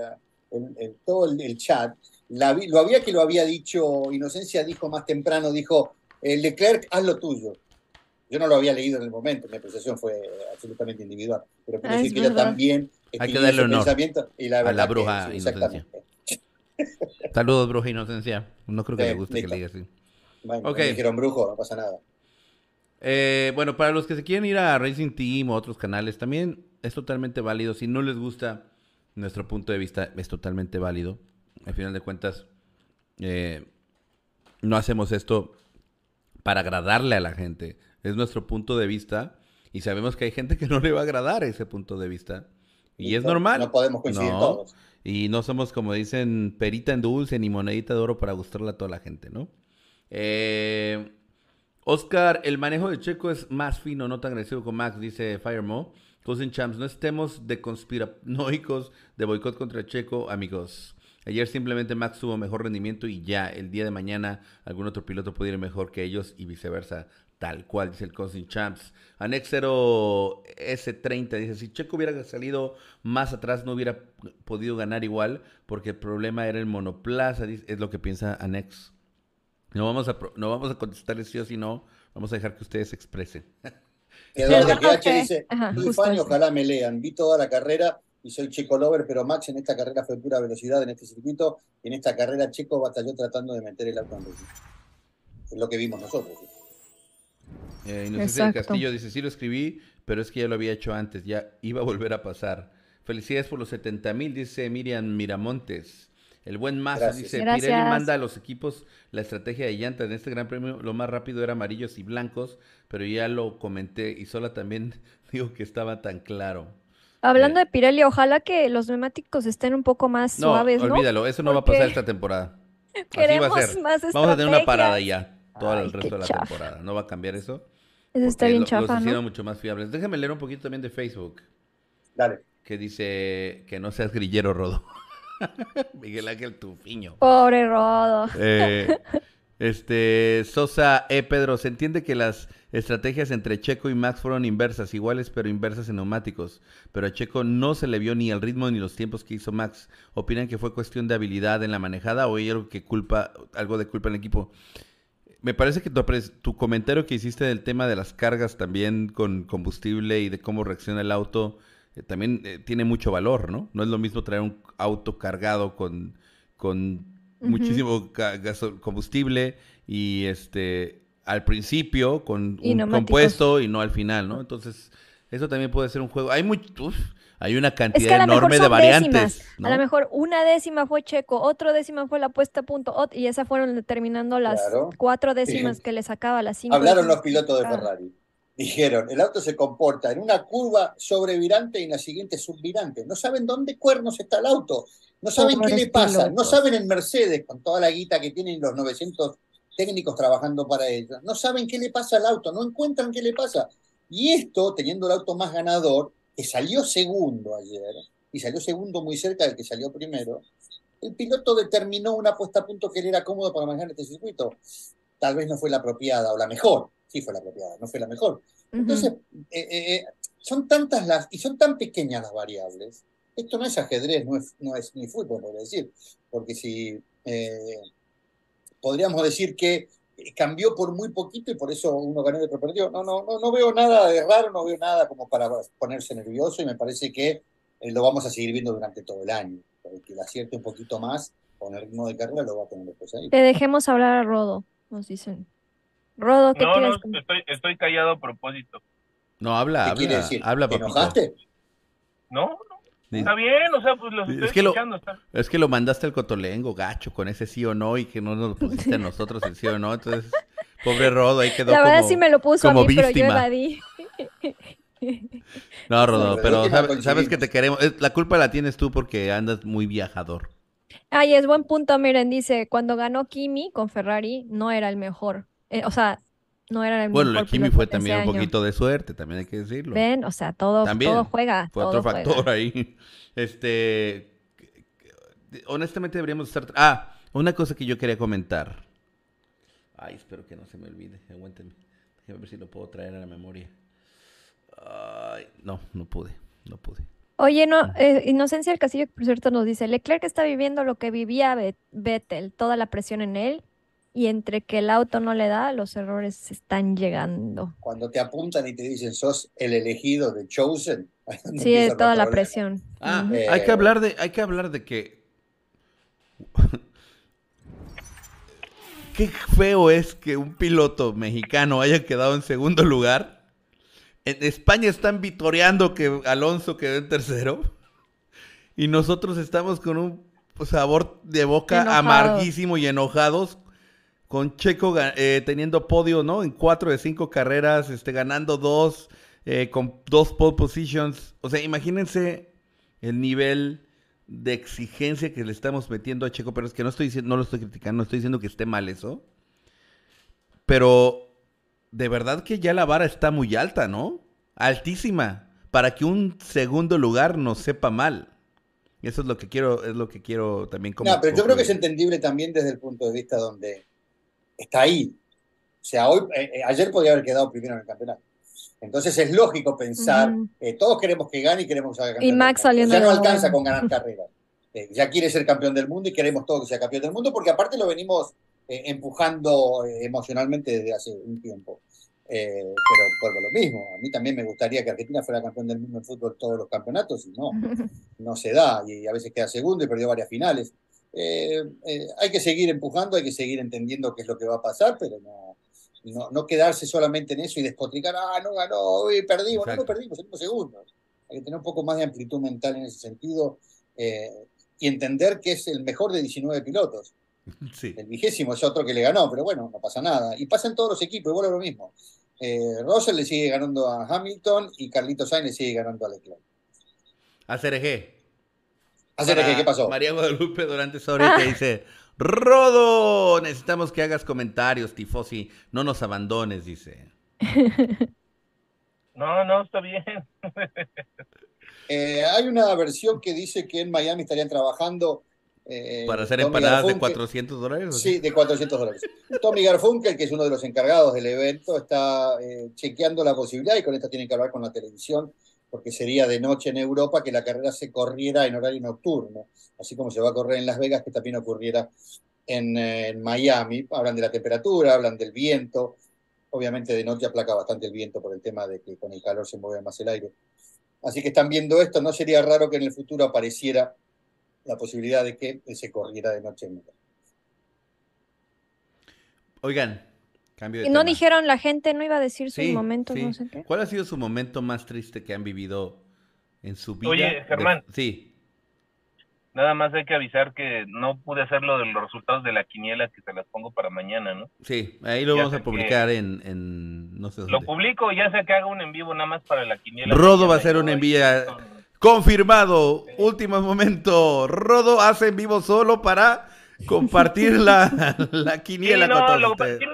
el- el- todo el, chat, la lo había que lo había dicho, Inocencia dijo más temprano, dijo, eh, Leclerc, haz lo tuyo. Yo no lo había leído en el momento, mi apreciación fue absolutamente individual, pero quiero
Ah,
decir que ella también
Hay que darle honor
pensamiento y la
a la
que
bruja
sí,
Inocencia.
exactamente.
Saludos, bruja inocencia. No creo que
Sí,
le guste que le diga así.
Bueno,
Ok.
me dijeron brujo, no pasa nada.
Eh, bueno, para los que se quieren ir a Racing Team o otros canales, también es totalmente válido. Si no les gusta nuestro punto de vista, es totalmente válido. Al final de cuentas, eh, no hacemos esto para agradarle a la gente. Es nuestro punto de vista y sabemos que hay gente que no le va a agradar ese punto de vista. Y es
no-
normal.
No podemos coincidir
No.
todos.
Y no somos, como dicen, perita en dulce ni monedita de oro para gustarle a toda la gente, ¿no? Eh, Oscar, el manejo de Checo es más fino, no tan agresivo como Max, dice Firemo. Cousin Champs, no estemos de conspiranoicos de boicot contra Checo, amigos. Ayer simplemente Max tuvo mejor rendimiento y ya, el día de mañana algún otro piloto puede ir mejor que ellos y viceversa. Tal cual, dice el Cousin Champs. Anexero S30 dice, si Checo hubiera salido más atrás no hubiera podido ganar igual porque el problema era el monoplaza, dice- es lo que piensa Anex. No vamos a, no vamos a contestarles sí o sí no, vamos a dejar que ustedes se expresen.
Eduardo
ok,
dice,
ajá,
fan ojalá me lean. Vi toda la carrera y soy Checo Lover, pero Max en esta carrera fue pura velocidad en este circuito. Y en esta carrera Checo batalló tratando de meter el auto en. Es lo que vimos nosotros.
Eh, Inocencia del. Castillo dice, sí lo escribí, pero es que ya lo había hecho antes, ya iba a volver a pasar. Felicidades por los 70 mil, dice Miriam Miramontes. El buen Mazo
Gracias.
dice,
Gracias.
Pirelli manda a los equipos la estrategia de llantas. En este gran premio lo más rápido era amarillos y blancos, pero ya lo comenté y sola también digo que estaba tan claro.
Hablando
Eh.
de Pirelli, ojalá que los neumáticos estén un poco más
No,
suaves, ¿no?
olvídalo, eso no va a pasar esta temporada. Así va a
Queremos
ser.
más
Vamos a tener una parada ya, todo
Ay,
el resto de la
chafa.
temporada. No va a cambiar eso.
Eso está bien
lo-
chafa,
Los
¿no?
hicieron mucho más fiables. Déjame leer un poquito también de Facebook.
Dale.
que dice que no seas grillero, Rodo. Miguel Ángel Tufiño.
Pobre Rodo.
Eh, este, Sosa E. Pedro, se entiende que las estrategias entre Checo y Max fueron inversas, iguales pero inversas en neumáticos. Pero a Checo no se le vio ni el ritmo ni los tiempos que hizo Max. ¿Opinan que fue cuestión de habilidad en la manejada o hay algo que culpa, algo de culpa en el equipo? Me parece que tu, tu comentario que hiciste del tema de las cargas también con combustible y de cómo reacciona el auto eh, también eh, tiene mucho valor, ¿no? No es lo mismo traer un auto cargado con, con muchísimo combustible y este al principio con un compuesto y no al final, ¿no? Entonces, eso también puede ser un juego. Hay muy, hay una cantidad enorme de variantes.
A lo mejor una décima fue Checo, otro décima fue la puesta a punto, y esas fueron determinando las cuatro décimas que le sacaba las cinco.
Hablaron los pilotos de Ferrari. Dijeron, el auto se comporta en una curva sobrevirante y en la siguiente subvirante. No saben dónde cuernos está el auto. No saben qué le pasa. No saben en Mercedes, con toda la guita que tienen los 900 técnicos trabajando para ellos. No saben qué le pasa al auto. No encuentran qué le pasa. Y esto, teniendo el auto más ganador, que salió segundo ayer, y salió segundo muy cerca del que salió primero, el piloto determinó una puesta a punto que era cómodo para manejar este circuito. Tal vez no fue la apropiada o la mejor, sí fue la apropiada, no fue la mejor. Entonces, eh, eh, eh, son tantas las, y son tan pequeñas las variables. Esto no es ajedrez, no es, no es ni fútbol, por decir, porque si podríamos decir que cambió por muy poquito y por eso uno ganó y otro perdió. No, no, no, no veo nada de raro, no veo nada como para ponerse nervioso y me parece que lo vamos a seguir viendo durante todo el año. Que le acierte un poquito más con el ritmo de carrera lo va a tener después ahí.
Te dejemos hablar a Rodo, nos dicen. Rodo, ¿qué quieres?
No, estoy, estoy callado a propósito.
No, habla,
¿Qué
habla.
quiere decir?
Habla,
¿Te enojaste?
No, no. Está bien, o sea, pues lo estoy
es que
escuchando.
Lo,
está.
Es que lo mandaste al cotolengo, gacho, con ese sí o no, y que no nos lo pusiste a nosotros el sí o no. Entonces, pobre Rodo, ahí quedó
La verdad
como,
sí me lo puso
como
a mí, pero yo
víctima.
evadí.
No, Rodo,
Pero
sabes, sabes que te queremos. La culpa la tienes tú porque andas muy viajador.
Ay, es buen punto, miren, dice, cuando ganó Kimi con Ferrari, no era el mejor. Eh, o sea, no era el
Bueno, el Kimi fue también un poquito de suerte, también hay que decirlo.
¿Ven? O sea, todo,
También
todo juega.
Fue
todo
otro
juega.
factor ahí. Este. Honestamente deberíamos estar. Ah, una cosa que yo quería comentar. Ay, espero que no se me olvide. Aguántenme. Déjenme ver si lo puedo traer a la memoria. Ay, no, no pude. No pude.
Oye, no, eh, Inocencia del Castillo, por cierto, nos dice, Leclerc está viviendo lo que vivía Bet- Vettel, toda la presión en él, y entre que el auto no le da, los errores están llegando.
Cuando te apuntan y te dicen sos el elegido de Chosen.
Sí, es toda la presión.
Ah.
Eh,
hay que hablar de, hay que hablar de que. Qué feo es que un piloto mexicano haya quedado en segundo lugar. En España están vitoreando que Alonso quedó en tercero. Y nosotros estamos con un sabor de boca
Enojados.
amarguísimo y enojados. Con Checo eh, teniendo podio, ¿no? En cuatro de cinco carreras, este, ganando dos, eh, con dos pole positions. O sea, imagínense el nivel de exigencia que le estamos metiendo a Checo, pero es que no estoy diciendo, no lo estoy criticando, no estoy diciendo que esté mal eso. Pero de verdad que ya la vara está muy alta, ¿no? Altísima. Para que un segundo lugar nos sepa mal. Eso es lo que quiero, es lo que quiero también como.
No, pero yo creo que es entendible también desde el punto de vista donde está ahí. O sea, hoy, eh, eh, ayer podía haber quedado primero en el campeonato. Entonces es lógico pensar, eh, todos queremos que gane y queremos que campeón.
Y Max saliendo
Ya no alcanza con ganar carreras. Eh, ya quiere ser campeón del mundo y queremos todos que sea campeón del mundo porque aparte lo venimos eh, empujando emocionalmente desde hace un tiempo. Pero vuelvo a lo mismo. A mí también me gustaría que Argentina fuera campeón del mundo en fútbol todos los campeonatos y no no se da y a veces queda segundo y perdió varias finales. Eh, eh, hay que seguir empujando, hay que seguir entendiendo qué es lo que va a pasar, pero no, no, no quedarse solamente en eso y despotricar, ah, no ganó, uy, perdimos, no, no perdimos, salimos segundos. Hay que tener un poco más de amplitud mental en ese sentido eh, y entender que es el mejor de 19 pilotos.
Sí.
El vigésimo es otro que le ganó, pero bueno, no pasa nada. Y pasa en todos los equipos, igual es lo mismo. Eh, Russell le sigue ganando a Hamilton y Carlito Sainz le sigue ganando a Leclerc.
A CRG.
¿Qué pasó?
María Guadalupe Durante Soria que dice: Rodo, necesitamos que hagas comentarios, Tifosi. No nos abandones, dice.
No, no, está bien.
Eh, hay una versión que dice que en Miami estarían trabajando. eh,
Para hacer
Tommy
empanadas de
Garfunkel-
400 dólares. ¿o
Sí, de 400 dólares. Tommy Garfunkel, que es uno de los encargados del evento, está eh, chequeando la posibilidad, y con esto tienen que hablar con la televisión, porque sería de noche en Europa que la carrera se corriera en horario nocturno, así como se va a correr en Las Vegas, que también ocurriera en, eh, en Miami. Hablan de la temperatura, hablan del viento. Obviamente de noche aplaca bastante el viento por el tema de que con el calor se mueve más el aire. Así que están viendo esto, no sería raro que en el futuro apareciera la posibilidad de que se corriera de noche en México.
Oigan, cambio de
Y no
tema.
dijeron la gente, no iba a decir sus
Sí,
momentos,
sí.
no sé qué.
¿Cuál ha sido su momento más triste que han vivido en su vida?
Oye,
de-
Germán.
Sí.
Nada más hay que avisar que no pude hacer lo de los resultados de la quiniela que se las pongo para mañana, ¿no?
Sí, ahí lo
Ya
vamos a publicar en, en no sé
Lo
dónde.
publico, ya sé que haga un en vivo nada más para la quiniela.
Rodo va a hacer un envía-
con-
Confirmado, último momento. Rodo hace en vivo solo para compartir la, la
Sí,
quiniela con
no,
todos
lo,
ustedes.
sí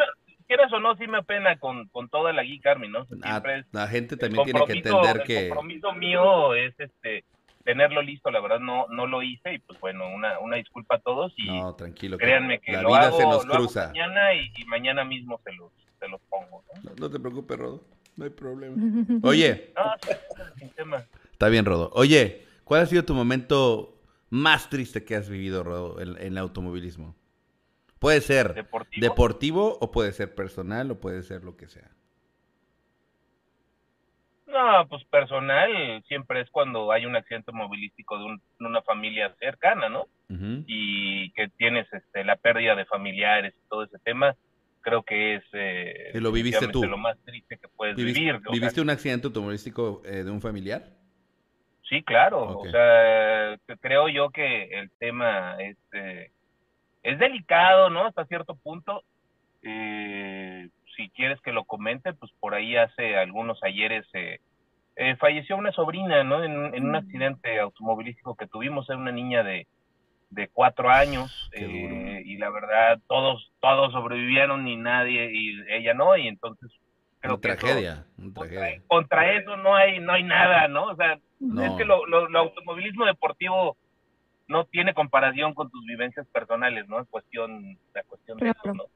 quieras o no, sí me apena con, con toda la Geek Army, ¿no?
Ah, la gente
el
también tiene que
compromiso-
entender
el
que
compromiso mío es este tenerlo listo, la verdad no no lo hice y pues bueno, una, una disculpa a todos y
no, tranquilo, que
créanme que
la
lo
vida
hago,
se nos
lo hago
cruza.
mañana y, y mañana mismo se los, se los pongo, ¿no?
No, no te preocupes, Rodo, no hay problema. Oye,
No, sí, sin tema.
está bien, Rodo. Oye, ¿cuál ha sido tu momento más triste que has vivido, Rodo, en, en el automovilismo? Puede ser
Deportivo.
deportivo o puede ser personal o puede ser lo que sea.
No, pues personal siempre es cuando hay un accidente movilístico de, un- una familia cercana, ¿no? Y que tienes este, la pérdida de familiares y todo ese tema, creo que es eh,
lo viviste tú.
lo más triste que puedes
¿Viviste,
vivir.
viviste un accidente automovilístico eh, de un familiar?
Sí, claro. O sea, creo yo que el tema es, eh, es delicado, ¿no? Hasta cierto punto. Eh, si quieres que lo comente, pues por ahí hace algunos ayeres eh, eh, falleció una sobrina, ¿no? En, en un
Mm.
accidente automovilístico que tuvimos, era una niña de, de cuatro años eh, y la verdad todos todos sobrevivieron y nadie y ella no y entonces creo
Una
que eso-
tragedia, una
contra,
tragedia.
contra eso no hay no hay nada, ¿no? O sea,
No.
es que lo, lo, lo automovilismo deportivo no tiene comparación con tus vivencias personales, ¿no? Es cuestión, la cuestión de eso.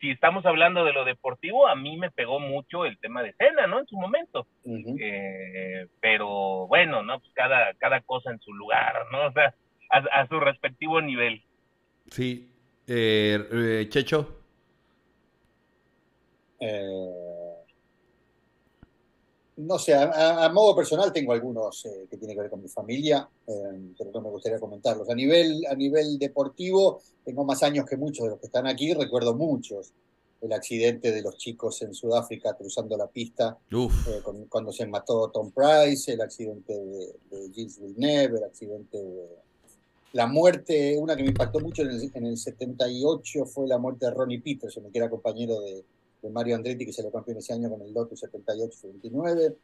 Si estamos hablando de lo deportivo, a mí me pegó mucho el tema de cena, ¿no? En su momento. Eh, pero bueno, ¿no? Pues cada, cada cosa en su lugar, ¿no? O sea, a, a su respectivo nivel.
Sí. Eh, eh, Checho,
Eh, no sé, a, a- modo personal tengo algunos eh, que tienen que ver con mi familia, eh, pero no me gustaría comentarlos. A nivel, a nivel deportivo, tengo más años que muchos de los que están aquí, recuerdo muchos. El accidente de los chicos en Sudáfrica cruzando la pista, eh, con- cuando se mató Tom Price, el accidente de, de Gilles Villeneuve, el accidente de... La muerte, una que me impactó mucho en el, en el 78 fue la muerte de Ronnie Peterson, que era compañero de, de Mario Andretti, que salió campeón ese año con el Lotus 78-29.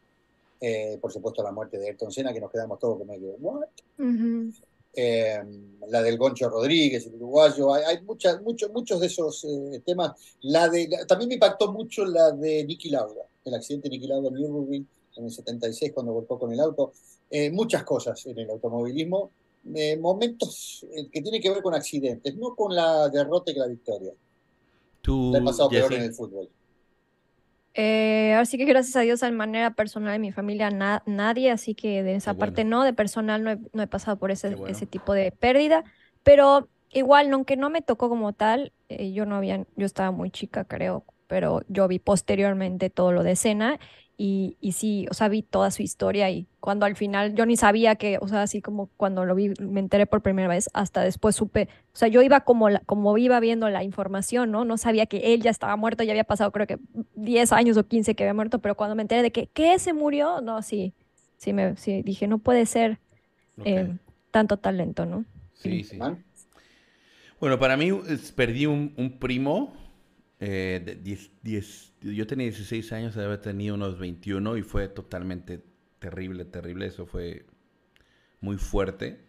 Eh, por supuesto, la muerte de Ayrton Senna, que nos quedamos todos como medio, ¿what?
Ujú.
Eh, la del Goncho Rodríguez, el uruguayo, hay, hay muchas, muchos, muchos de esos eh, temas. La de, la- también me impactó mucho la de Nicky Lauda, el accidente de Nicky Lauda en Nürburgring en el 76 cuando volcó con el auto. Eh, muchas cosas en el automovilismo, momentos que tienen que ver con accidentes, no con la derrota y la victoria.
Tú,
he pasado peor en el fútbol.
Eh, así que gracias a Dios, de manera personal, en mi familia na- nadie, así que de esa
Qué
parte no, de personal no he, no he pasado por ese,
bueno.
ese tipo de pérdida, pero igual, aunque no me tocó como tal, eh, yo no había, yo estaba muy chica, creo, pero yo vi posteriormente todo lo de escena y, y sí, o sea, vi toda su historia y cuando al final yo ni sabía que, o sea, así como cuando lo vi, me enteré por primera vez, hasta después supe, o sea, yo iba como, la- como iba viendo la información, ¿no? No sabía que él ya estaba muerto, ya había pasado creo que 10 años o 15 que había muerto, pero cuando me enteré de que, ¿qué? ¿Se murió? No, sí, sí, me, sí, dije, no puede ser eh, tanto talento, ¿no?
Sí, sí.
¿Man?
Bueno, para mí perdí un, un primo. Eh, de 10, 10 yo tenía 16 años, había tenido unos 21 y fue totalmente terrible, terrible. Eso fue muy fuerte.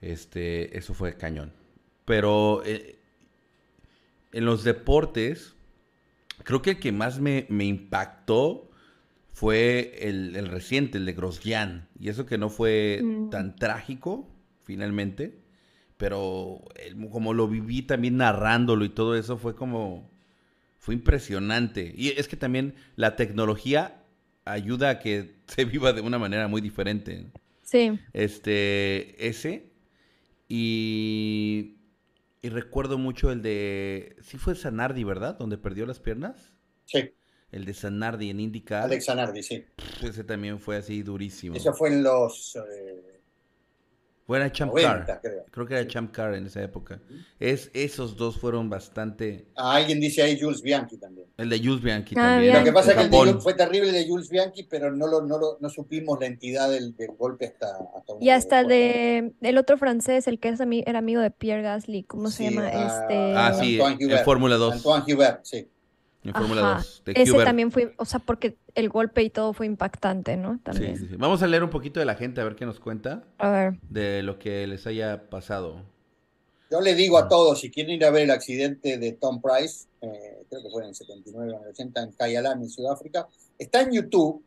Este, eso fue cañón. Pero eh, en los deportes, creo que el que más me, me impactó fue el, el reciente, el de Grosjean. Y eso que no fue
Mm.
tan trágico, finalmente. Pero el- como lo viví también narrándolo y todo eso fue como... Fue impresionante. Y es que también la tecnología ayuda a que se viva de una manera muy diferente.
Sí,
Este, ese. Y, y recuerdo mucho el de... Sí fue Sanardi, ¿verdad? Donde perdió las piernas.
Sí.
el de Sanardi en IndyCar.
Alex Zanardi, sí.
Ese también fue así durísimo.
Eso fue en los eh,
Fue era Champ
90,
Car.
creo.
Creo que era Champ Car en esa época. Es, esos dos fueron bastante.
Ah, alguien dice ahí Jules Bianchi también.
El de Jules Bianchi
Ah,
también.
Lo que pasa es que el de fue terrible el de Jules Bianchi, pero no lo, no lo, no supimos la entidad del, del golpe hasta, hasta
Y hasta de el otro francés, el que es ami- era amigo de Pierre Gasly, ¿cómo se
Sí,
llama?
ah,
Este,
Ah, sí,
Antoine
en
Hubert.
Fórmula
después.
2.
Antoine Hubert, sí.
En Fórmula
Ajá,
2. De
Ese
Hubert.
también fue, o sea, porque el golpe y todo fue impactante, ¿no?
Sí,
También.
sí, sí. Vamos a leer un poquito de la gente a ver qué nos cuenta
A ver.
de lo que les haya pasado.
Yo le digo
Ah.
a todos, si quieren ir a ver el accidente de Tom Price, eh, creo que fue en el 79 o en el 80 en Kyalami, en Sudáfrica, está en YouTube,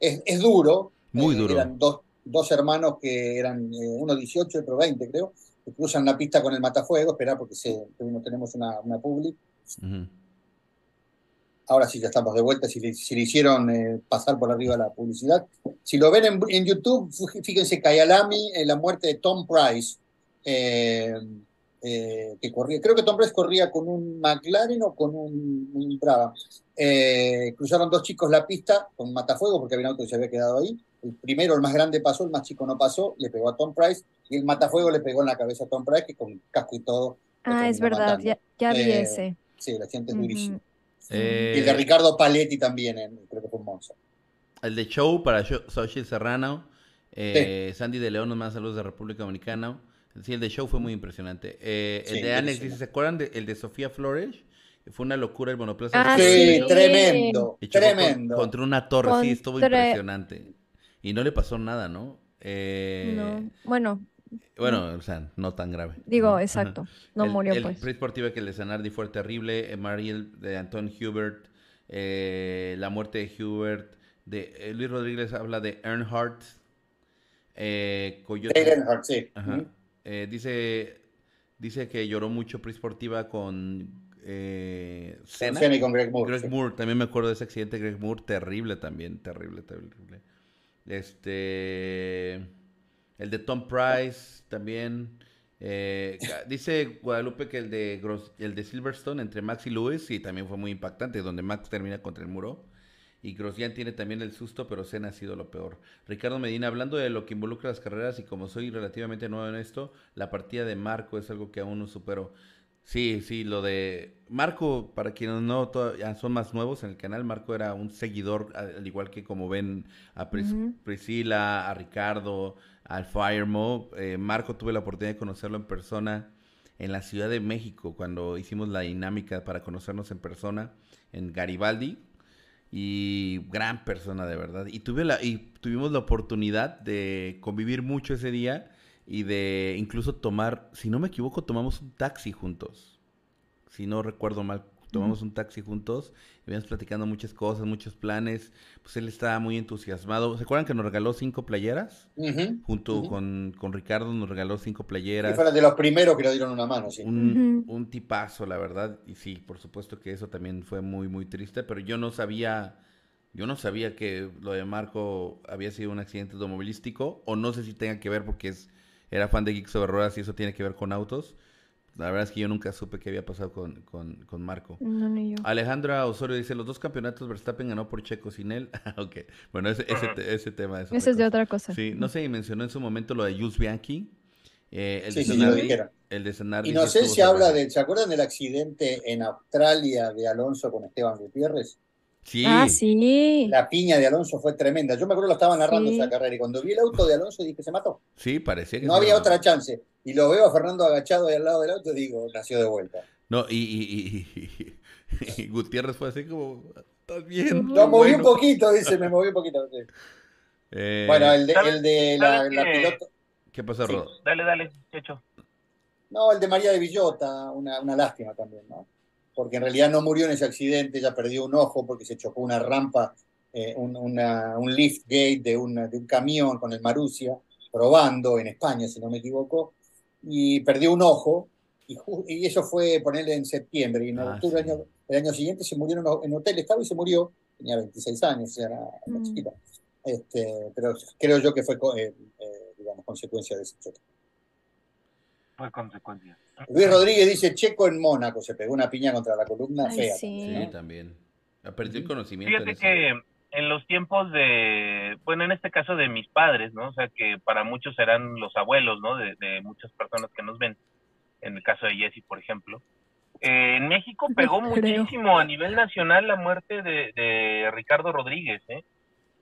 es, es duro.
Muy
eh,
duro.
Eran dos, dos hermanos que eran, eh, uno 18, otro 20 creo, que cruzan la pista con el matafuego, esperar porque se, no tenemos una, una public.
Ujú.
Ahora sí ya estamos de vuelta, si le, si le hicieron eh, pasar por arriba la publicidad. Si lo ven en, en YouTube, fí- fíjense Kyalami, en la muerte de Tom Price, eh, eh, que corría, creo que Tom Price corría con un McLaren o con un, un. Eh, cruzaron dos chicos la pista con matafuego porque había un auto que se había quedado ahí. El primero, el más grande, pasó, el más chico no pasó, le pegó a Tom Price y el matafuego le pegó en la cabeza a Tom Price, que con casco y todo.
Ah, es verdad,
matando.
ya, ya vi
Eh,
ese.
Sí, el accidente es durísimo.
Eh,
Y el de Ricardo Paletti también, en- creo que fue en Monza.
El de show para Xochitl Serrano. Eh, Sandy de León nos manda saludos de República Dominicana. Sí, el de show fue muy impresionante. Eh, el
Sí,
de Alex dice, ¿se acuerdan de- el de Sofía Flores? Fue una locura el monoplaza.
Ah,
Sí, tremendo,
con-
tremendo.
contra una torre, sí, estuvo
Contra-
impresionante. Y no le pasó nada, ¿no? Eh,
No, bueno,
Bueno, o sea, no tan grave.
digo,
¿no?
exacto, no
el,
murió
el
pues.
Pre Sportiva que el de Zanardi fue terrible. eh, Mariel de Anton Hubert. eh, la muerte de Hubert. De, eh, Luis Rodríguez habla de Earnhardt. Eh, Coyote.
Earnhardt, sí.
Ajá. Eh, dice, dice que lloró mucho Pre Sportiva con eh,
Con
Senna.
Y con Greg Moore.
Greg
sí.
Moore, también me acuerdo de ese accidente. Greg Moore, terrible también, terrible, terrible. Este. El de Tom Price también. eh, dice Guadalupe que el de, el de Silverstone entre Max y Lewis, sí, también fue muy impactante, donde Max termina contra el muro. Y Grosjean tiene también el susto, pero Senna ha sido lo peor. Ricardo Medina, hablando de lo que involucra las carreras y como soy relativamente nuevo en esto, la partida de Marco es algo que aún no supero. Sí, sí, lo de Marco, para quienes no son más nuevos en el canal, Marco era un seguidor, al al igual que como ven a Pris-. Priscila, a Ricardo, al Firemo. Eh, Marco tuve la oportunidad de conocerlo en persona en la Ciudad de México, cuando hicimos la dinámica para conocernos en persona en Garibaldi. Y gran persona, de verdad. Y, tuve la, y tuvimos la oportunidad de convivir mucho ese día y de incluso tomar, si no me equivoco, tomamos un taxi juntos. Si no recuerdo mal, tomamos un taxi juntos y íbamos platicando muchas cosas, muchos planes. Pues él estaba muy entusiasmado. ¿Se acuerdan que nos regaló cinco playeras?
Ujú.
Junto con, con Ricardo nos regaló cinco
Y
playeras.
fueron de los primeros que le dieron una mano, sí.
Un, un tipazo, la verdad. Y sí, por supuesto que eso también fue muy, muy triste. Pero yo no sabía, yo no sabía que lo de Marco había sido un accidente automovilístico. O no sé si tenga que ver porque es, era fan de Geeks sobre Ruedas y eso tiene que ver con autos. La verdad es que yo nunca supe qué había pasado con, con, con Marco.
No, ni yo.
Alejandra Osorio dice, los dos campeonatos Verstappen ganó por Checo sin él. ok, bueno, ese, ese, te- ese tema es...
Ese es de otra cosa.
Sí, no sé, y mencionó en su momento lo de Jules Bianchi. eh, el
Sí,
de
sí.
El de Zanardi
Y no sé si habla de, ¿se acuerdan del accidente en Australia de Alonso con Esteban Gutiérrez?
Sí,
Ah, sí.
La piña de Alonso fue tremenda. Yo me acuerdo que lo estaba narrando
Sí.
esa carrera y cuando vi el auto de Alonso dije, se mató.
sí, parecía que
No había otra chance. Y lo veo a Fernando agachado ahí al lado del auto y digo, nació de vuelta.
No, y, y, y- y- y Gutiérrez fue así como, ¿estás bien?
Lo moví
Bueno.
un poquito, dice, me moví un poquito. sí.
Eh,
Bueno, el de,
¿sabes-
el de la, la piloto.
¿Qué pasó,
sí.
Rodo?
Dale, dale, Checho.
No, el de María de Villota, una, una lástima también, ¿no? Porque en realidad no murió en ese accidente, ella perdió un ojo porque se chocó una rampa, eh, un, una- un lift gate de, una- de un camión con el Marusia, probando en España, si no me equivoco, y perdió un ojo, y, eso fue ponerle en septiembre, y en
Ah,
octubre
sí.
del año, el año siguiente se murió en, ho- en hotel, estaba y se murió, tenía 26 años, era, era
Mm.
chiquita. Este, pero creo yo que fue, eh, eh, digamos, consecuencia de ese choque.
Fue consecuencia.
Luis Rodríguez dice, Checo en Mónaco, se pegó una piña contra la columna
Ay,
fea.
sí.
Sí, también. Perdió el conocimiento. en
Fíjate que en los tiempos de, bueno, en este caso de mis padres, ¿no? O sea, que para muchos serán los abuelos, ¿no? De, de muchas personas que nos ven. En el caso de Jesse, por ejemplo. Eh, en México pegó
No
muchísimo a nivel nacional la muerte de, de Ricardo Rodríguez, ¿eh?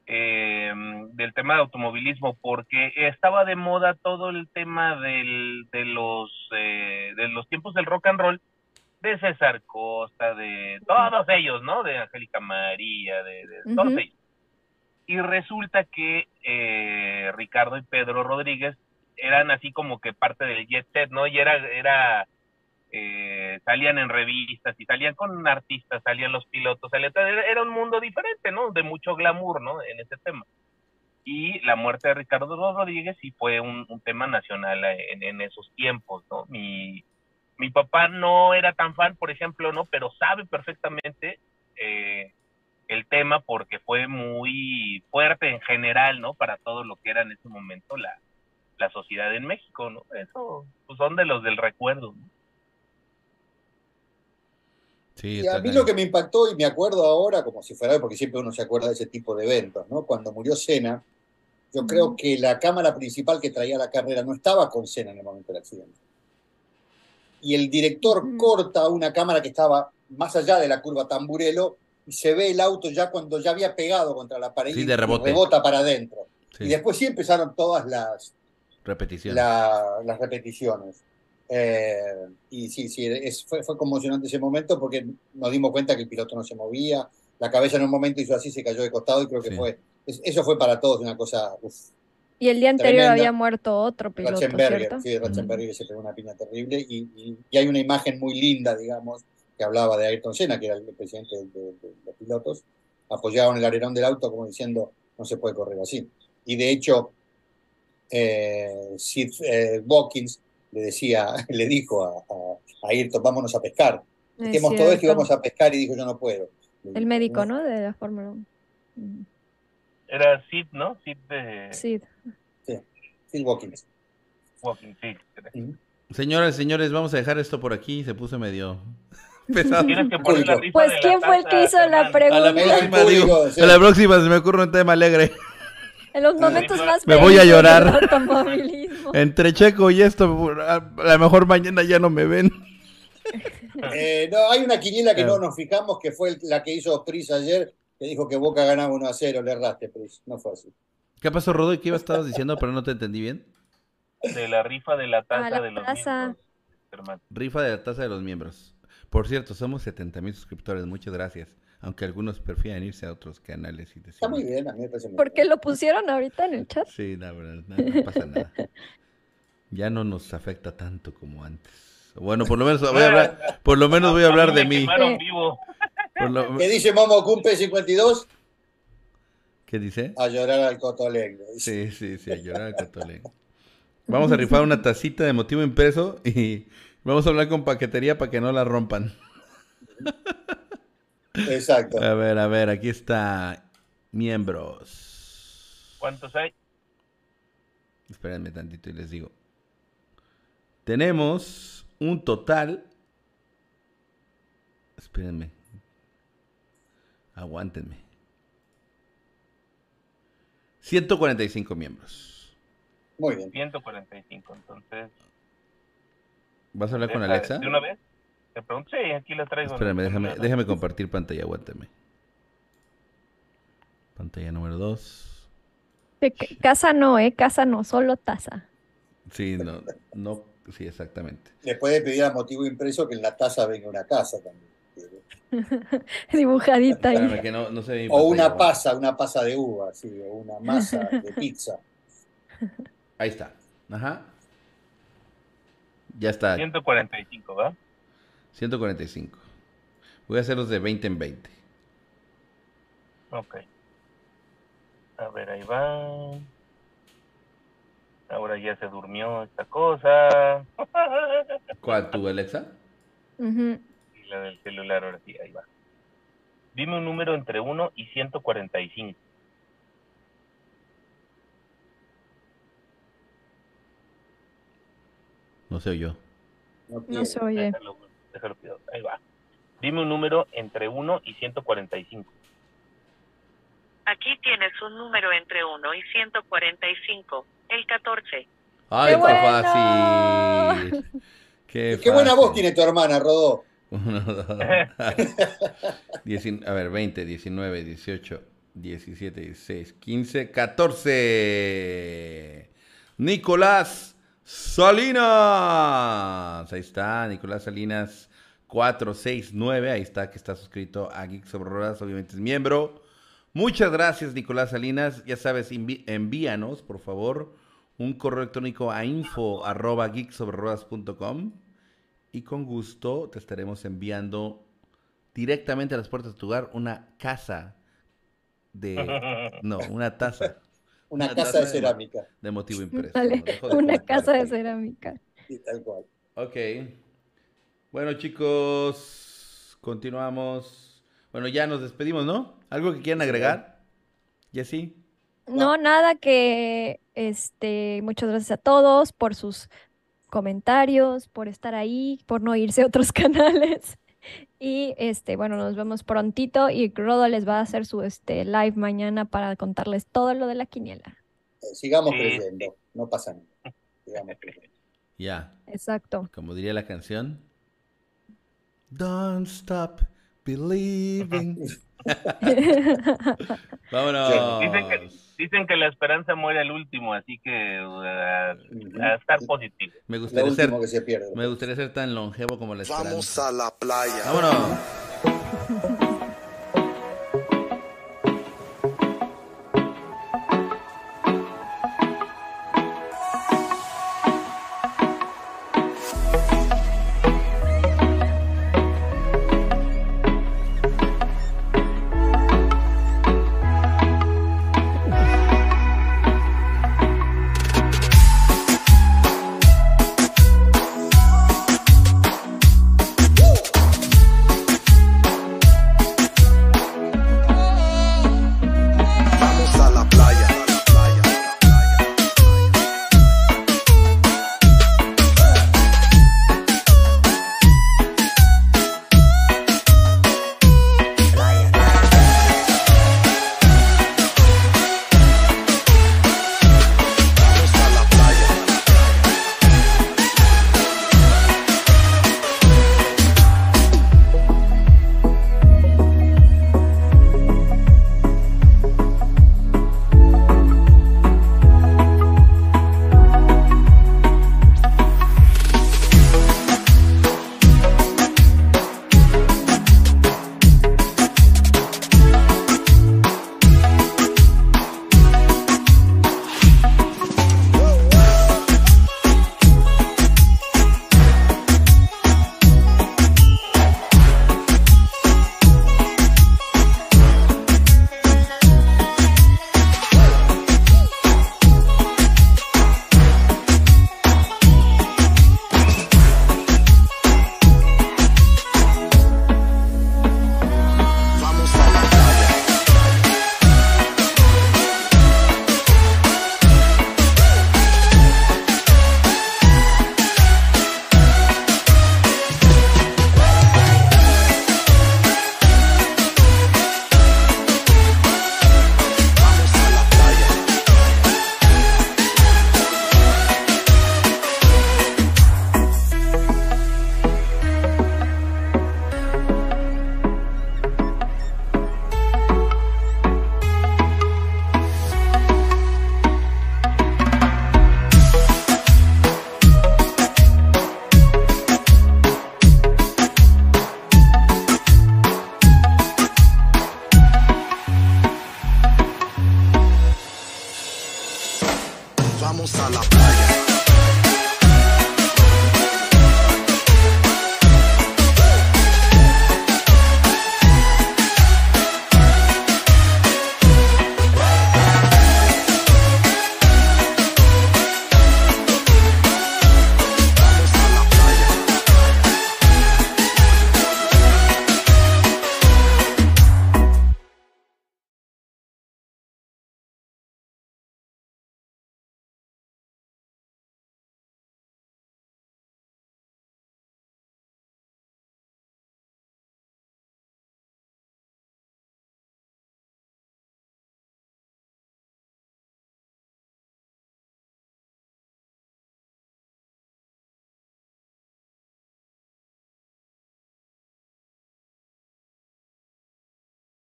Eh, del tema de automovilismo, porque estaba de moda todo el tema del, de los eh, de los tiempos del rock and roll, de César Costa, de todos ellos, ¿no? De Angélica María, de, de todos ellos. Y resulta que eh, Ricardo y Pedro Rodríguez eran así como que parte del jet set, ¿no? Y era, era eh, salían en revistas y salían con artistas, salían los pilotos, salían- era era un mundo diferente, ¿no? De mucho glamour, ¿no? En ese tema. Y la muerte de Ricardo Rodríguez sí fue un, un tema nacional eh, en, en esos tiempos, ¿no? Mi, mi papá no era tan fan, por ejemplo, ¿no? Pero sabe perfectamente eh, el tema porque fue muy fuerte en general, ¿no? Para todo lo que era en ese momento la, la sociedad en México, ¿no? Eso pues, son de los del recuerdo, ¿no?
Sí,
Y a mí lo que me impactó, y me acuerdo ahora, como si fuera hoy, porque siempre uno se acuerda de ese tipo de eventos, ¿no? Cuando murió Senna, yo creo que la cámara principal que traía la carrera no estaba con Senna en el momento del accidente. Y el director corta una cámara que estaba más allá de la curva Tamburelo y se ve el auto ya cuando ya había pegado contra la pared
Sí,
y
de rebote.
rebota para adentro.
Sí,
Y después sí empezaron todas las,
repetición.
la- las repeticiones. Eh, y sí, sí, es- fue, fue conmocionante ese momento porque nos dimos cuenta que el piloto no se movía, la cabeza en un momento hizo así, se cayó de costado y creo que
Sí.
fue, es- eso fue para todos una cosa, uf,
Y el día anterior
Tremenda.
había muerto otro piloto, ¿cierto?
sí, Ratzenberger se pegó una piña terrible y, y- y hay una imagen muy linda, digamos, que hablaba de Ayrton Senna, que era el presidente de, de- de los pilotos, apoyado en el alerón del auto como diciendo, no se puede correr así. Y de hecho, eh, Sid eh, Watkins le decía, le dijo a, a- a Ayrton, vámonos a pescar.
Es
Dejemos todo esto y vamos a pescar y dijo, yo no puedo.
El médico, ¿no? De la Fórmula 1.
Era Sid, ¿no? Sid de
Sí.
Sid Watkins.
Walking, sí.
Señoras y señores, vamos a dejar esto por aquí. Se puso medio pesado.
Que poner la
Pues,
de la
¿quién fue el que hizo la
Germán.
A la
pregunta?
Próxima, digo.
sí.
A la próxima se me ocurre un tema alegre.
En los momentos más
Me voy a llorar. Entre Checo y esto, a lo mejor mañana ya no me ven.
Eh, no, hay una quiniela que
Ah.
no nos fijamos, que fue el- la que hizo Pris ayer, que dijo que Boca ganaba 1 a 0, le erraste, Pris. No fue así.
¿Qué pasó, Rodo? ¿Qué ibas estabas diciendo? Pero no te entendí bien.
De la rifa de la taza
Ah, la
de los
taza.
miembros.
Rifa de la taza de los miembros. Por cierto, somos 70 mil suscriptores. Muchas gracias. Aunque algunos prefieran irse a otros canales y decir.
Está muy bien, a mí me parece muy
¿Por qué
bien.
lo pusieron ahorita en el chat?
Sí, la verdad, no, no pasa nada. Ya no nos afecta tanto como antes. Bueno, por lo menos voy a hablar, por lo menos voy a hablar
mí
de
me
mí.
vivo.
Por lo-
¿Qué dice Momo Cumpe 52?
¿Qué dice?
A llorar al cotolengo.
Sí, sí, sí, a llorar al cotole. Vamos a rifar una tacita de motivo impreso y vamos a hablar con paquetería para que no la rompan.
Exacto.
A ver, a ver, aquí está. Miembros.
¿Cuántos hay?
Espérenme tantito y les digo. Tenemos un total. Espérenme. Aguántenme. 145 miembros.
Muy bien.
145, entonces...
¿Vas a hablar con Alexa?
¿De una vez? Te pregunto, sí, aquí la traigo.
Espérame, déjame, déjame compartir pantalla, aguántame. Pantalla número 2.
De ca- Casa no, ¿eh? Casa no, solo taza.
Sí, no, no, sí, exactamente.
Le puede pedir a motivo impreso que en la taza venga una casa también.
Dibujadita ahí.
que no, no se ve mi
O una pasa, una pasa de uva, sí, o una masa de pizza.
Ahí está. Ajá. Ya está.
145, ¿va?
145. Voy a hacerlos de 20 en 20.
Ok. A ver, ahí va. Ahora ya se durmió esta cosa.
¿Cuál tú, Alexa?
Ujú.
y la del celular, ahora sí, ahí va. Dime un número entre 1 y 145.
No sé yo.
No
No se oye.
Déjalo, déjalo, cuidado. Ahí va. Dime un número entre 1 y 145.
Aquí tienes un número entre 1 y 145, el 14.
Ay,
¡Qué
qué
bueno!
fácil. Qué,
Qué buena voz
fácil.
tiene tu hermana, Rodó.
Uno, dos. Diecin- a ver, 20, 19, 18, 17, 16, 15, 14. Nicolás Salinas. Ahí está, Nicolás Salinas 469. Ahí está, que está suscrito a Geeks sobre. Obviamente es miembro. Muchas gracias, Nicolás Salinas. Ya sabes, envíanos, por favor, un correo electrónico a info arroba geeksobreruedas.com y con gusto te estaremos enviando directamente a las puertas de tu hogar una casa de... No, una taza
Una
Una
casa
taza
de cerámica.
de motivo impreso. No, de
una casa de cerámica.
Sí, tal cual.
Ok. Bueno, chicos, continuamos. Bueno, ya nos despedimos, ¿no? ¿Algo que quieran agregar? ¿Jessy?
No, nada que, este, muchas gracias a todos por sus comentarios, por estar ahí, por no irse a otros canales. Y este, bueno, nos vemos prontito y Rodo les va a hacer su este live mañana para contarles todo lo de la quiniela.
Eh, Sigamos
Sí,
creyendo, no pasa nada. Sigamos.
Ya.
Exacto.
Como diría la canción. Don't stop believing. Vámonos.
Dicen que, dicen que la esperanza muere al último, así que uh, a estar positivo.
Me
Lo
gustaría ser,
último que se pierde.
me gustaría ser tan longevo como la esperanza.
Vamos a la playa.
Vámonos.